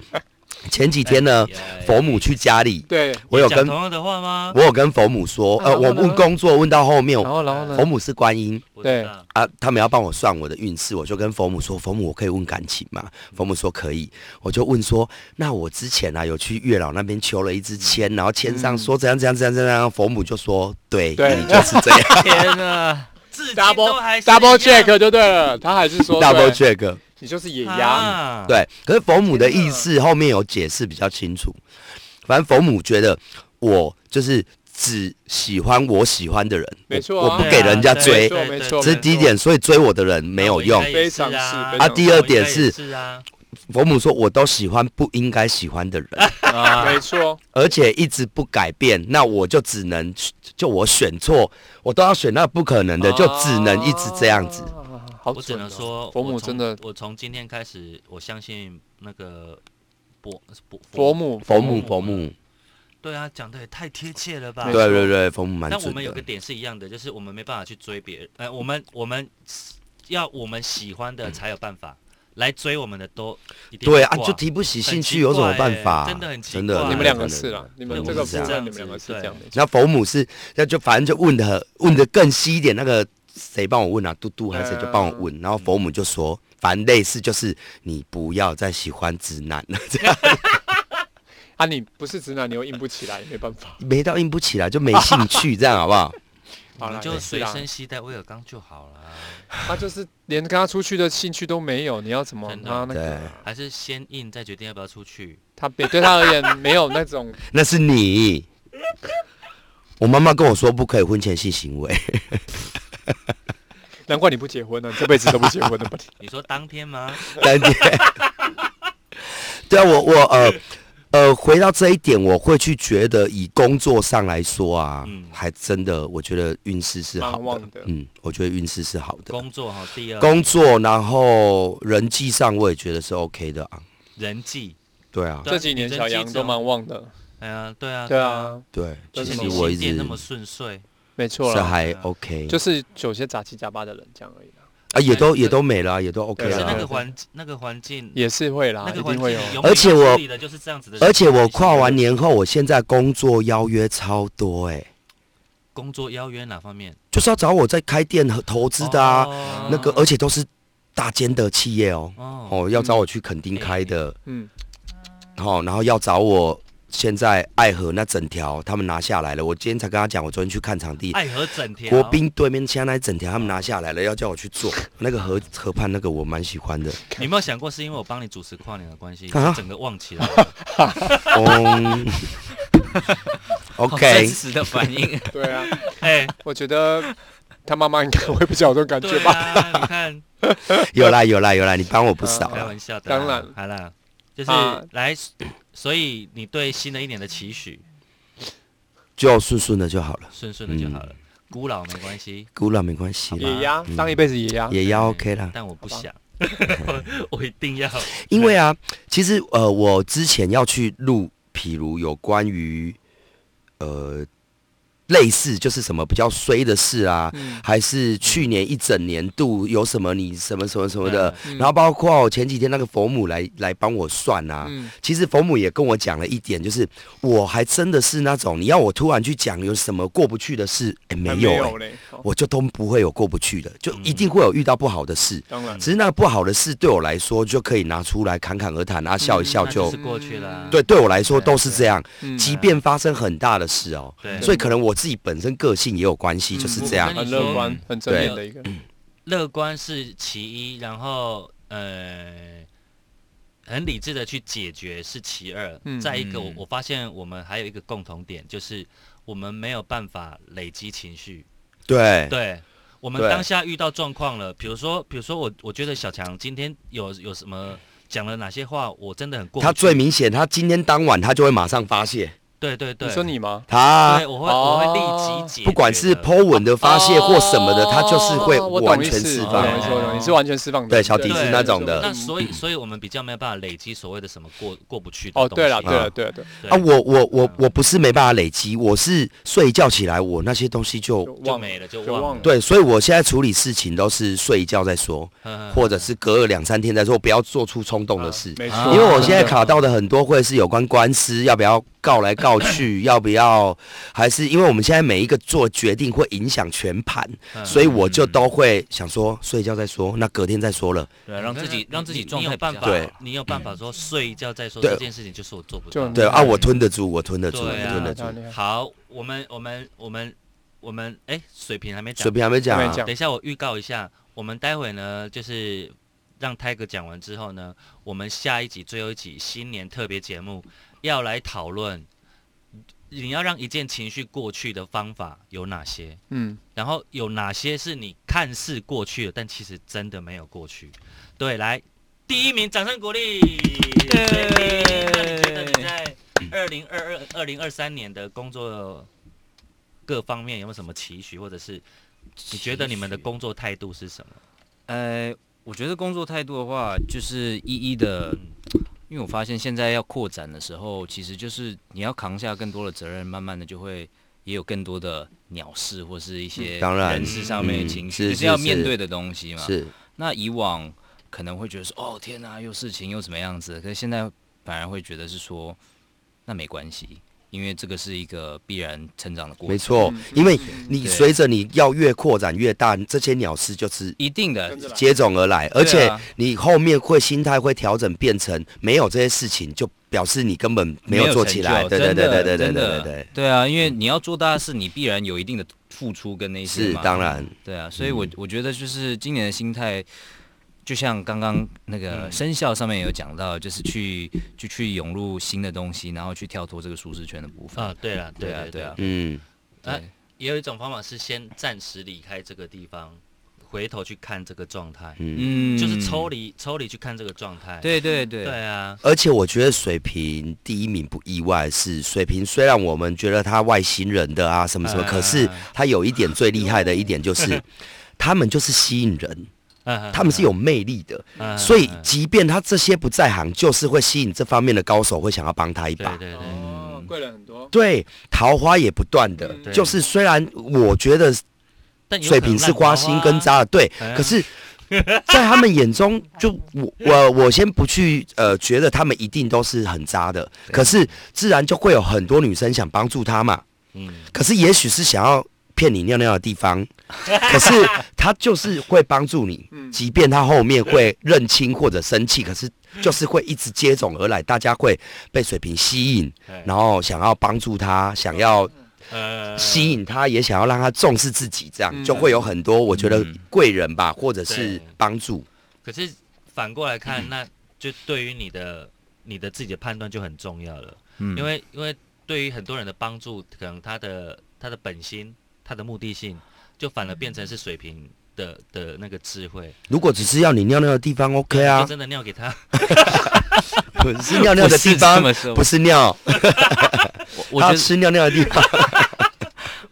前几天呢，哎佛母去家里，对，我有跟讲同样的话吗？我有跟佛母说，呃，我问工作问到后面，然后然后呢？佛？母是观音。对。啊，他们要帮我算我的运势，我就跟佛母说，佛母我可以问感情吗？佛母说可以，我就问说，那我之前啊有去月老那边求了一支签，然后签上说怎样怎样怎样怎样，佛母就说，对，对。你就是这样。天 哪！double 还 double check 就对了，他还是说，double check。你就是野鸭，啊，对，可是佛母的意思后面有解释比较清楚。反正佛母觉得我就是只喜欢我喜欢的人，没错啊。我我不给人家追，没错这是第一点，所以追我的人没有用。非常是啊啊第二点是是啊，佛母说，我都喜欢不应该喜欢的人，啊，没错，而且一直不改变，那我就只能就我选错，我都要选那不可能的，就只能一直这样子。我只能说，佛母我从真的我从今天开始，我相信那个佛佛佛母佛母佛母，对啊，讲的也太贴切了吧？对对对，佛母蛮准但我们有个。点是一样的，就是我们没办法去追别人，呃，我们我们要我们喜欢的才有办法来追我们的都一定对啊，就提不起兴趣，有什么办法？真的很奇真的，怪你们两个真的是啦，你们对这个是这样你们两个是这样对没错。然后佛母是，那就反正就问的问的更细一点，那个谁帮我问啊？嘟嘟还是谁就帮我问，然后佛母就说，反正类似就是你不要再喜欢直男了，这 样啊，你不是直男，你又硬不起来，没办法。没到硬不起来就没兴趣，这样好不好？好啦你就随身携带威尔刚就好了，他就是连跟他出去的兴趣都没有，你要怎么真的他那个？还是先硬再决定要不要出去。他对对他而言没有那种 那是你。我妈妈跟我说不可以婚前性行为，难怪你不结婚呢，你这辈子都不结婚了吧？你说当天吗？当天，对啊，我我呃呃，回到这一点，我会去觉得以工作上来说啊，嗯还真的，我觉得运势是好的。的嗯，我觉得运势是好的。工作哈，第二工作，然后人际上我也觉得是 OK 的啊。人际，对啊，这几年小杨都蛮旺的，哎呀，对啊，对，啊，对，其实我一直那么顺遂，没错啦，是还 OK，就是有些杂七杂八的人这样而已啦，啊也都也都没了啊，也都 OK 了啊。个环那个环境，也是会啦，那个环境一定会有。而且我要处理的就是这样子的，而且我跨完年后，我现在工作邀约超多哎、工作邀约哪方面？就是要找我在开店和投资的啊，哦。那个而且都是大间的企业哦，哦，哦要找我去垦丁开的，嗯，哦然后要找我现在爱河那整条他们拿下来了，我今天才跟他讲，我昨天去看场地，爱河整条？国宾对面现在那一整条他们拿下来了，要叫我去做 那个河河畔那个我蛮喜欢的，你有没有想过是因为我帮你主持跨年的关系，啊？整个忘起来？了？嗯，OK，真实的反应，对啊，哎，我觉得他妈妈应该会比较有这种感觉吧。啊，你看，有啦有啦有啦，你帮我不少开。玩笑的啦，当然。好啦，就是啊。来，所以你对新的一年的期许，就顺顺的就好了，顺顺的就好了，孤老没关系，孤老没关系啦，野鸭嗯。当一辈子野鸭，也要 OK 啦。但我不想，我一定要，因为啊，其实呃，我之前要去录，譬如有关于呃类似就是什么比较衰的事啊，嗯。还是去年一整年度有什么你什么什么什么的，嗯然后包括我前几天那个佛母来来帮我算啊。嗯。其实佛母也跟我讲了一点，就是我还真的是那种你要我突然去讲有什么过不去的事，哎、没还有、我就都不会有过不去的，就一定会有遇到不好的事。当然。只是那个不好的事对我来说，就可以拿出来侃侃而谈啊，笑一笑就那就是过去了，对。对我来说都是这样，嗯。即便发生很大的事哦，对，所以可能我自己本身个性也有关系，嗯就是这样。很乐观、很正面的一个。乐观是其一，然后呃，很理智的去解决是其二。嗯再一个，我嗯。我发现我们还有一个共同点，就是我们没有办法累积情绪。对。对，我们当下遇到状况了，比如说，比如说我我觉得小强今天有有什么讲了哪些话，我真的很过他最明显，他今天当晚他就会马上发泄，对对对，你说你吗？他对，我会我会立哦即解，不管是 Po 文的发泄或什么的，他就是会完全释放懂意思我懂意思你是完全释放的。对小迪是那种的那所以，所以我们比较没有办法累积所谓的什么过过不去的哦，东对了，西对了，对了，对，对啊。我我我我不是没办法累积，我是睡一觉起来，我那些东西就就忘没了，就忘了。对，所以我现在处理事情都是睡一觉再说，嗯或者是隔了两三天再说，不要做出冲动的事。没啊错。因为我现在卡到的很多会是有关官司，要不要告来告去，要不要，还是因为我们现在每一个做决定会影响全盘，嗯。所以我就都会想说睡一觉再说，那隔天再说了。对，让自己让自己状态你有办法，对。你有办法说睡一觉再说对这件事情，就是我做不到。对啊，我吞得住，我吞得住，我吞得住。好，我们我们我们我们哎，水平还没讲。水，平还没讲。啊还没，讲。等一下我预告一下，我们待会呢就是让泰哥讲完之后呢，我们下一集最后一集新年特别节目要来讨论你要让一件情绪过去的方法有哪些？嗯，然后有哪些是你看似过去了，但其实真的没有过去？对，来，第一名，掌声鼓励。水瓶那你觉得你在二零二二、二零二三年的工作各方面有没有什么期许，或者是你觉得你们的工作态度是什么？呃，我觉得工作态度的话，就是一一的，因为我发现现在要扩展的时候，其实就是你要扛下更多的责任，慢慢的就会也有更多的鸟事或是一些嗯当然人事上面的嗯情绪，是就是要面对的东西嘛。是那以往可能会觉得说，哦天哪，又事情又怎么样子？可是现在反而会觉得是说，那没关系，因为这个是一个必然成长的过程。没错嗯，因为你随着你要越扩展越大，这些鸟事就是一定的接踵而来，而且你后面会心态会调整，变成没有这些事情，就表示你根本没有做起来。对对对对对对对对对，对啊，因为你要做大事，你必然有一定的付出跟那些是。当然，对啊，所以我我觉得就是今年的心态，就像刚刚那个生肖上面有讲到，就是去就去涌入新的东西，然后去跳脱这个舒适圈的部分。啊，对了，对啊对啊。嗯，啊，也有一种方法是先暂时离开这个地方，回头去看这个状态，嗯，嗯就是抽离抽离去看这个状态。对对对。对啊，而且我觉得水瓶第一名不意外，是水瓶虽然我们觉得他外星人的啊什么什么，啊。可是他有一点最厉害的一点就是，他们就是吸引人，嗯他们是有魅力的，嗯所以嗯即便他这些不在行，就是会吸引这方面的高手会想要帮他一把。对对对，哦，贵了很多，对，桃花也不断的，嗯。就是虽然我觉得水平是花心跟花渣的，对可是，在他们眼中，就我 我我先不去呃，觉得他们一定都是很渣的，可是自然就会有很多女生想帮助他嘛。嗯，可是也许是想要骗你尿尿的地方，可是他就是会帮助你，嗯。即便他后面会认清或者生气，可是就是会一直接踵而来，大家会被水瓶吸引，然后想要帮助他，想要呃。吸引他，也想要让他重视自己，这样嗯。就会有很多我觉得嗯。贵人吧，或者是帮助。可是反过来看，那就对于你的你的自己的判断就很重要了，嗯。因为因为对于很多人的帮助，可能他的他的本心、他的目的性，就反而变成是水平的的那个智慧。如果只是要你尿尿的地方，OK 啊真的尿给他，不是尿尿的地不是这方不是尿，我我觉得吃尿尿的地方。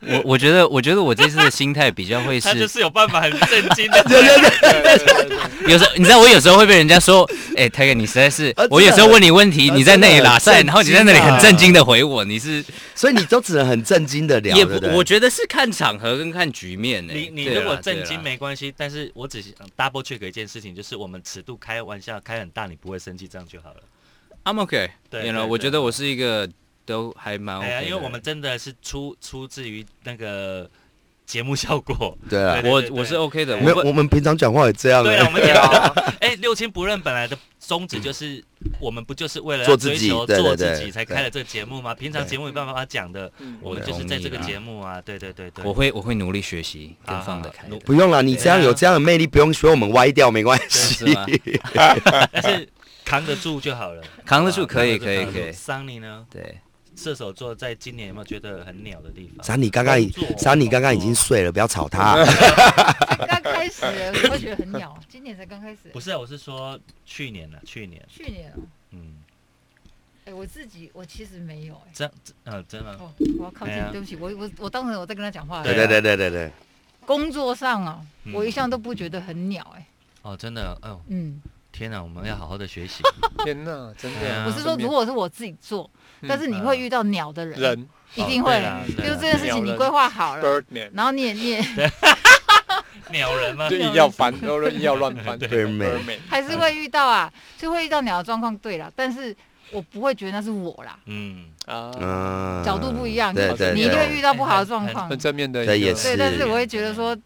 我我觉得我觉得我这次的心态比较会他就是是有办法很震惊的。对对对，有时候你知道我有时候会被人家说，哎、泰哥你实在是啊，我有时候问你问题，啊你在那里拉塞，震然后你在那里很震惊的回我，你是 所以你都只能很震惊的聊，也不对？我觉得是看场合跟看局面呢、你你如果震惊没关系，但是我只是 double check 一件事情，就是我们尺度开玩笑开很大，你不会生气，这样就好了。I'm OK，对 you know，我觉得我是一个都还蛮 OK 哎呀，因为我们真的是出出自于那个节目效果。对啊我我是 OK 的，没有，我我们平常讲话也这样对啊，哎我。们讲，哎，六亲不认本来的宗旨就是，我们不就是为了做自己追求对对对做自己才对开了这个节目吗？平常对节目没办法讲的，嗯我们就是在这个节目啊，对对对对。我会我会努力学习跟好好努放得开，不用了，你这样有这样的魅力，不用学我们歪掉，没关系？但是扛得住就好了，扛得住可以可以可以桑尼呢？对，射手座在今年有没有觉得很鸟的地方？三你刚刚已三你刚刚已经睡了，不要吵他。刚开始我会觉得很鸟，今年才刚开始。不是啊，我是说去年了，去年，去年哦，嗯，哎，我自己我其实没有哎。这样，嗯，真的，哦，我要靠近哎，对不起，我我我当时我在跟他讲话。对对对对对对，工作上啊，嗯我一向都不觉得很鸟哎。哦，真的，哎呦，嗯，天哪，我们要好好的学习。天哪，真的，我是说，如果是我自己做，但是你会遇到鸟的人，人。一定会就是这件事情你规划好了，然后你也你也 鸟人吗？就？硬要翻，然后硬要乱翻。Birdman 还是会遇到啊，就会遇到鸟的状况，对了，但是我不会觉得那是我啦，嗯，啊，嗯，角度不一样，对对，你一定对。会遇到不好的状况。很，正面的一个，对但是我会觉得说，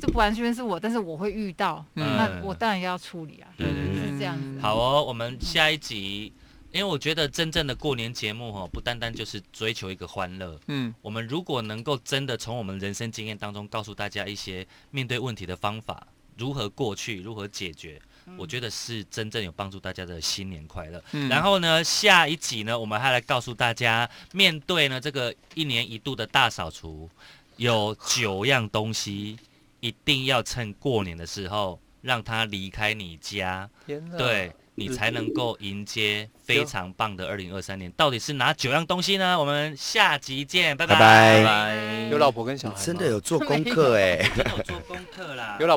这不完全是我，但是我会遇到，嗯。那我当然要处理啊，对对对。是这样子。好哦，我们下一集，因为我觉得真正的过年节目哈，不单单就是追求一个欢乐。嗯。我们如果能够真的从我们人生经验当中告诉大家一些面对问题的方法，如何过去，如何解决，我觉得是真正有帮助大家的新年快乐。嗯。然后呢，下一集呢，我们还来告诉大家，面对呢这个一年一度的大扫除，有九样东西一定要趁过年的时候让它离开你家，天对你才能够迎接非常棒的二零二三年。到底是哪九样东西呢？我们下集见，拜拜。拜拜。拜有老婆跟小孩真的有做功课 哎、真的有做功课啦，有老婆